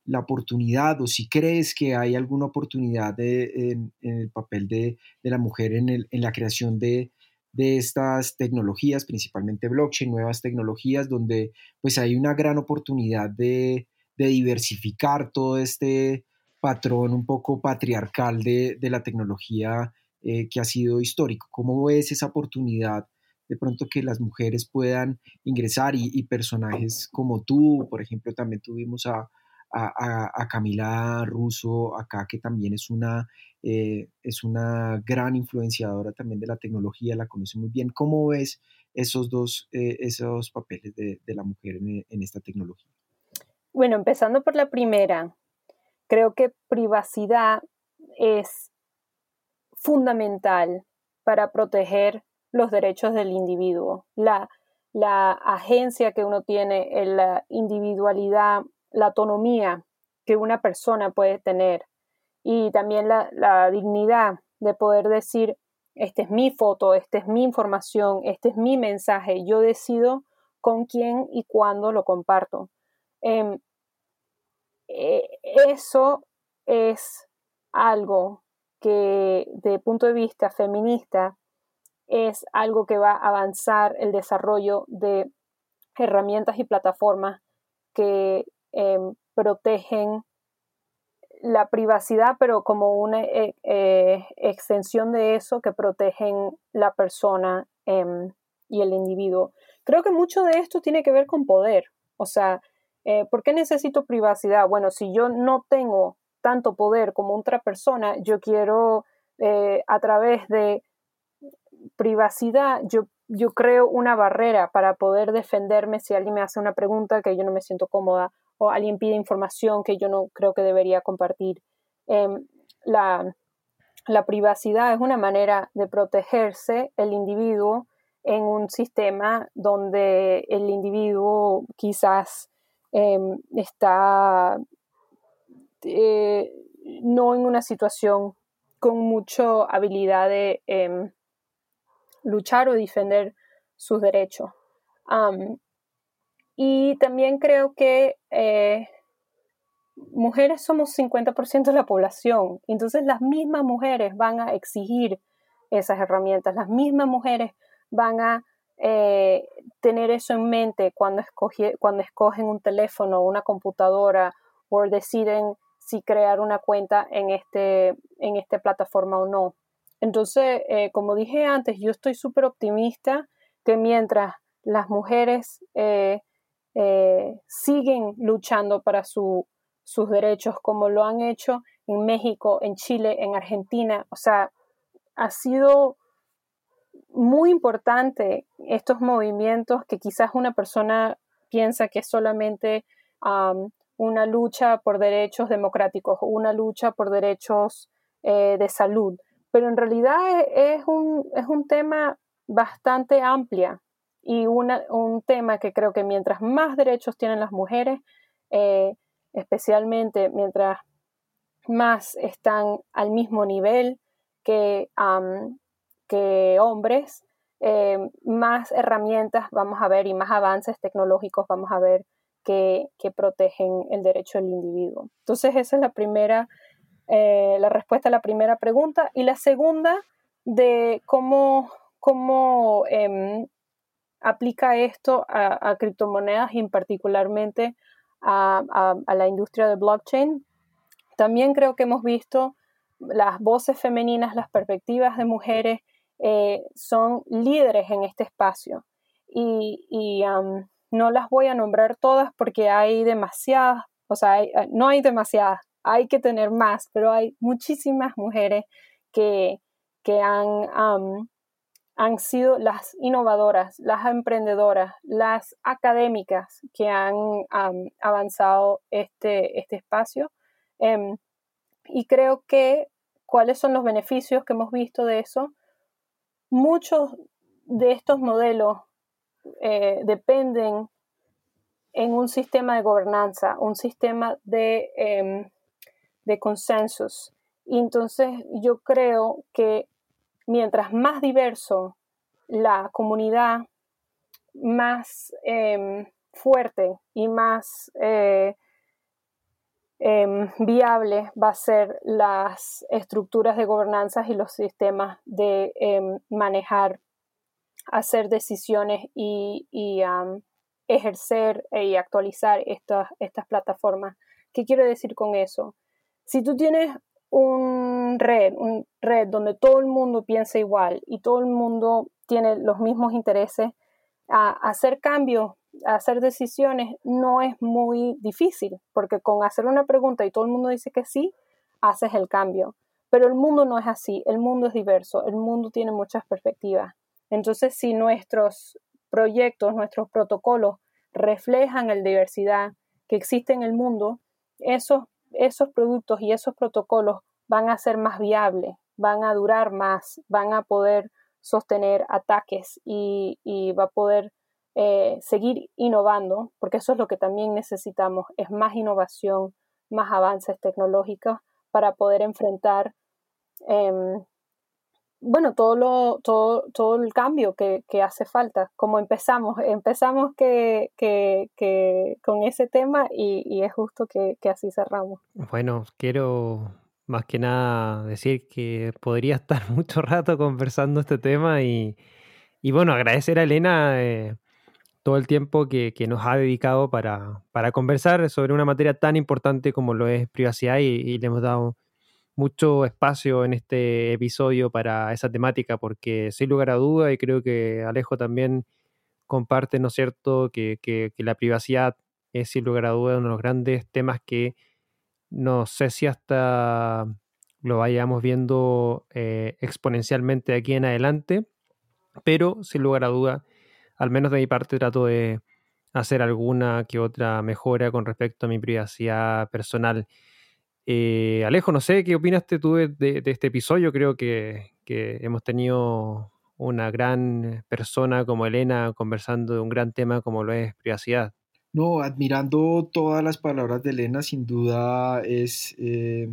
la oportunidad o si crees que hay alguna oportunidad en, el papel de, la mujer en, la creación de, estas tecnologías, principalmente blockchain, nuevas tecnologías, donde pues hay una gran oportunidad de, de diversificar todo este patrón un poco patriarcal de, la tecnología eh, que ha sido histórico. ¿Cómo ves esa oportunidad de pronto que las mujeres puedan ingresar y, personajes como tú, por ejemplo, también tuvimos a, a, Camila Russo acá, que también es una, eh, es una gran influenciadora también de la tecnología, la conoce muy bien. ¿Cómo ves esos dos eh, esos papeles de, la mujer en, esta tecnología? Bueno, empezando por la primera, creo que privacidad es fundamental para proteger los derechos del individuo. La, la agencia que uno tiene, la individualidad la autonomía que una persona puede tener y también la, dignidad de poder decir, esta es mi foto, esta es mi información, este es mi mensaje, yo decido con quién y cuándo lo comparto. Em, e, eso es algo que de punto de vista feminista es algo que va a avanzar el desarrollo de herramientas y plataformas que Em, protegen la privacidad, pero como una eh, eh, extensión de eso que protegen la persona em, y el individuo. Creo que mucho de esto tiene que ver con poder. O sea, eh, ¿por qué necesito privacidad? Bueno, si yo no tengo tanto poder como otra persona, yo quiero a través de privacidad, yo, yo creo una barrera para poder defenderme si alguien me hace una pregunta que yo no me siento cómoda o alguien pide información que yo no creo que debería compartir. Em, la, privacidad es una manera de protegerse el individuo en un sistema donde el individuo quizás em, está eh, no en una situación con mucha habilidad de em, luchar o defender sus derechos. Y también creo que eh, mujeres somos 50% de la población, entonces las mismas mujeres van a exigir esas herramientas, las mismas mujeres van a eh, tener eso en mente cuando, cuando escogen un teléfono una computadora o deciden si crear una cuenta en, este, en esta plataforma o no. Entonces, eh, como dije antes, yo estoy súper optimista que mientras las mujeres siguen luchando para sus derechos como lo han hecho en México, en Chile, en Argentina. O sea, ha sido muy importante estos movimientos que quizás una persona piensa que es solamente una lucha por derechos democráticos una lucha por derechos eh, de salud, pero en realidad es un, es un tema bastante amplio y un tema que creo que mientras más derechos tienen las mujeres, eh, especialmente mientras más están al mismo nivel que, que hombres, eh, más herramientas vamos a ver y más avances tecnológicos vamos a ver que, protegen el derecho del individuo. Entonces esa es la primera, eh, la respuesta a la primera pregunta. Y la segunda de cómo, cómo em, aplica esto a, criptomonedas y particularmente a, la industria de blockchain. También creo que hemos visto las voces femeninas, las perspectivas de mujeres eh, son líderes en este espacio. Y, no las voy a nombrar todas porque hay demasiadas, o sea, no hay demasiadas, hay que tener más, pero hay muchísimas mujeres que, que han han sido las innovadoras, las emprendedoras, las académicas que han avanzado este, este espacio. Em, y creo que cuáles son los beneficios que hemos visto de eso. Muchos de estos modelos eh, dependen en un sistema de gobernanza, un sistema de, em, de consensus. Y entonces yo creo que mientras más diverso la comunidad, más em, fuerte y más eh, em, viable va a ser las estructuras de gobernanza y los sistemas de em, manejar, hacer decisiones y, ejercer y actualizar estas, estas plataformas. ¿Qué quiero decir con eso? Si tú tienes un red, un red donde todo el mundo piensa igual y todo el mundo tiene los mismos intereses, a hacer cambios hacer decisiones no es muy difícil, porque con hacer una pregunta y todo el mundo dice que sí, haces el cambio. Pero el mundo no es así, el mundo es diverso, el mundo tiene muchas perspectivas. Entonces, si nuestros proyectos, nuestros protocolos reflejan la diversidad que existe en el mundo, esos, esos productos y esos protocolos van a ser más viables, van a durar más, van a poder sostener ataques y, va a poder eh, seguir innovando, porque eso es lo que también necesitamos, es más innovación, más avances tecnológicos para poder enfrentar em, bueno, todo, lo, todo, todo el cambio que, hace falta. Como empezamos, empezamos que, con ese tema y, es justo que, así cerramos. Bueno, quiero más que nada decir que podría [LAUGHS] estar mucho rato conversando este tema y, bueno, agradecer a Elena eh, todo el tiempo que, nos ha dedicado para, conversar sobre una materia tan importante como lo es privacidad y le hemos dado mucho espacio en este episodio para esa temática, porque sin lugar a duda, y creo que Alejo también comparte, ¿no es cierto?, que, la privacidad es sin lugar a duda uno de los grandes temas que no sé si hasta lo vayamos viendo eh, exponencialmente de aquí en adelante, pero sin lugar a duda, al menos de mi parte trato de hacer alguna que otra mejora con respecto a mi privacidad personal. Eh, Alejo, no sé, ¿qué opinaste tú de, este episodio? Creo que, hemos tenido una gran persona como Elena conversando de un gran tema como lo es privacidad. No, admirando todas las palabras de Elena, sin duda es, eh,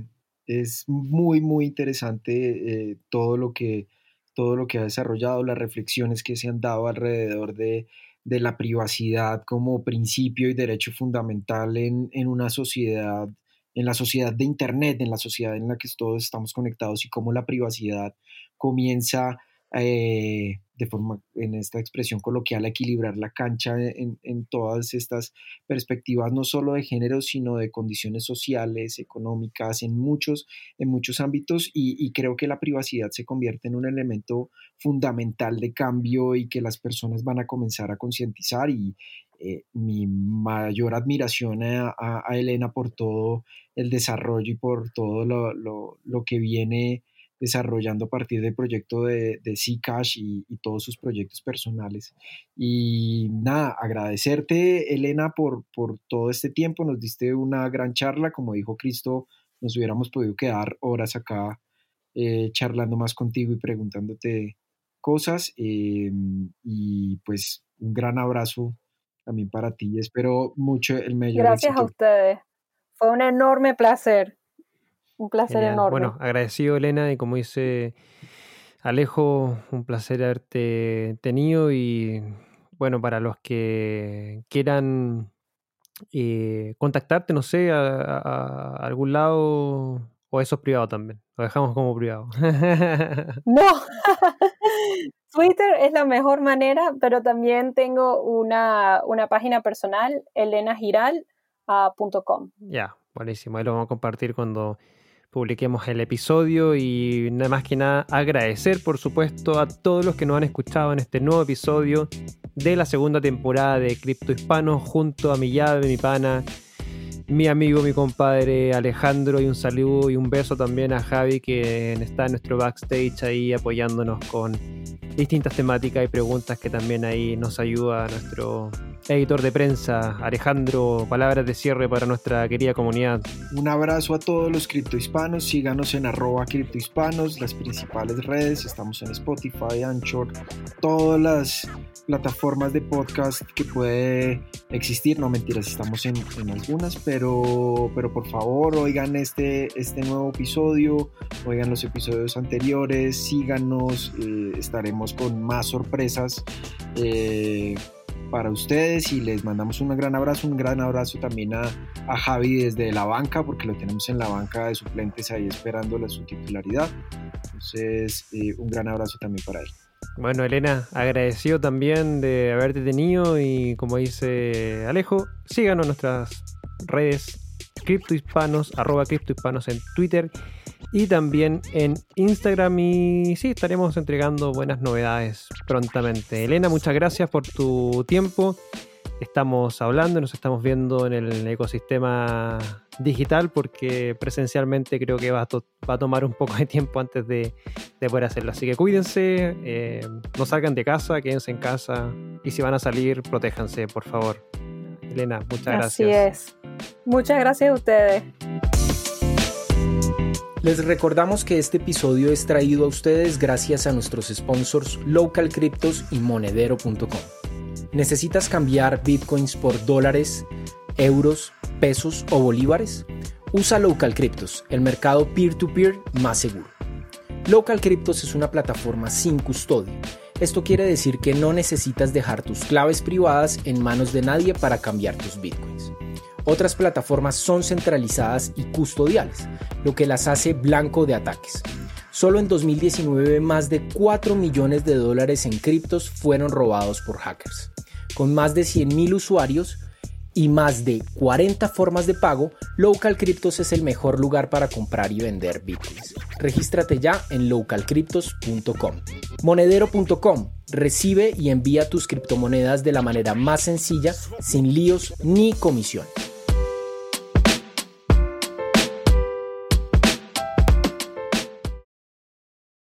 es muy, muy interesante eh, todo, lo que, todo lo que ha desarrollado, las reflexiones que se han dado alrededor de, la privacidad como principio y derecho fundamental en, en una sociedad en la sociedad de Internet, en la sociedad en la que todos estamos conectados y cómo la privacidad comienza eh, de forma, en esta expresión coloquial, a equilibrar la cancha en, todas estas perspectivas, no solo de género, sino de condiciones sociales, económicas, en muchos, en muchos ámbitos, y, creo que la privacidad se convierte en un elemento fundamental de cambio y que las personas van a comenzar a concientizar y, eh, mi mayor admiración a, Elena por todo el desarrollo y por todo lo, que viene desarrollando a partir del proyecto de, de Zcash y, todos sus proyectos personales. Y nada, agradecerte, Elena, por, por todo este tiempo. Nos diste una gran charla. Como dijo Cristo, nos hubiéramos podido quedar horas acá eh, charlando más contigo y preguntándote cosas. Em, y pues un gran abrazo también para ti. Espero mucho el mayor Gracias a ustedes. Fue un enorme placer. Un placer enorme. Bueno, agradecido Elena y como dice Alejo, un placer haberte tenido y bueno, para los que quieran eh, contactarte, no sé, a, algún lado o eso es privado también. Lo dejamos como privado. [LAUGHS] no, [LAUGHS] Twitter es la mejor manera, pero también tengo una, página personal, elenagiral.com. Ah, ya, buenísimo. Ahí lo vamos a compartir cuando publiquemos el episodio y nada más que nada agradecer por supuesto a todos los que nos han escuchado en este nuevo episodio de la segunda temporada de Cripto Hispano junto a mi llave, mi pana, mi amigo, mi compadre Alejandro y un saludo y un beso también a Javi que está en nuestro backstage ahí apoyándonos con distintas temáticas y preguntas que también ahí nos ayuda nuestro editor de prensa, Alejandro, palabras de cierre para nuestra querida comunidad. Un abrazo a todos los criptohispanos, síganos en arroba criptohispanos, las principales redes, estamos en Spotify, Anchor, todas las plataformas de podcast que puede existir, no mentiras, estamos en, algunas, pero, pero por favor oigan este, este nuevo episodio, oigan los episodios anteriores, síganos, eh, estaremos con más sorpresas. Eh, para ustedes y les mandamos un gran abrazo, un gran abrazo también a, a Javi desde la banca, porque lo tenemos en la banca de suplentes ahí esperando la su titularidad. Entonces, eh, un gran abrazo también para él. Bueno, Elena, agradecido también de haberte tenido y como dice Alejo, síganos en nuestras redes criptohispanos, arroba criptohispanos en Twitter y también en Instagram. Y sí, estaremos entregando buenas novedades prontamente. Elena, muchas gracias por tu tiempo. estamos hablando, nos estamos viendo en el ecosistema digital porque presencialmente creo que va a, va a tomar un poco de tiempo antes de, de poder hacerlo. Así que cuídense, eh, no salgan de casa, quédense en casa y si van a salir, protéjanse, por favor. Elena, muchas gracias. Así es. Muchas gracias a ustedes. Les recordamos que este episodio es traído a ustedes gracias a nuestros sponsors Local Cryptos y Monedero.com. ¿Necesitas cambiar bitcoins por dólares, euros, pesos o bolívares? Usa Local Cryptos, el mercado peer-to-peer más seguro. Local Cryptos es una plataforma sin custodia. Esto quiere decir que no necesitas dejar tus claves privadas en manos de nadie para cambiar tus bitcoins. Otras plataformas son centralizadas y custodiales, lo que las hace blanco de ataques. Solo en 2019 más de 4 millones de dólares en criptos fueron robados por hackers. Con más de 100.000 usuarios y más de 40 formas de pago, Local Cryptos es el mejor lugar para comprar y vender bitcoins. Regístrate ya en localcryptos.com. Monedero.com recibe y envía tus criptomonedas de la manera más sencilla, sin líos ni comisión.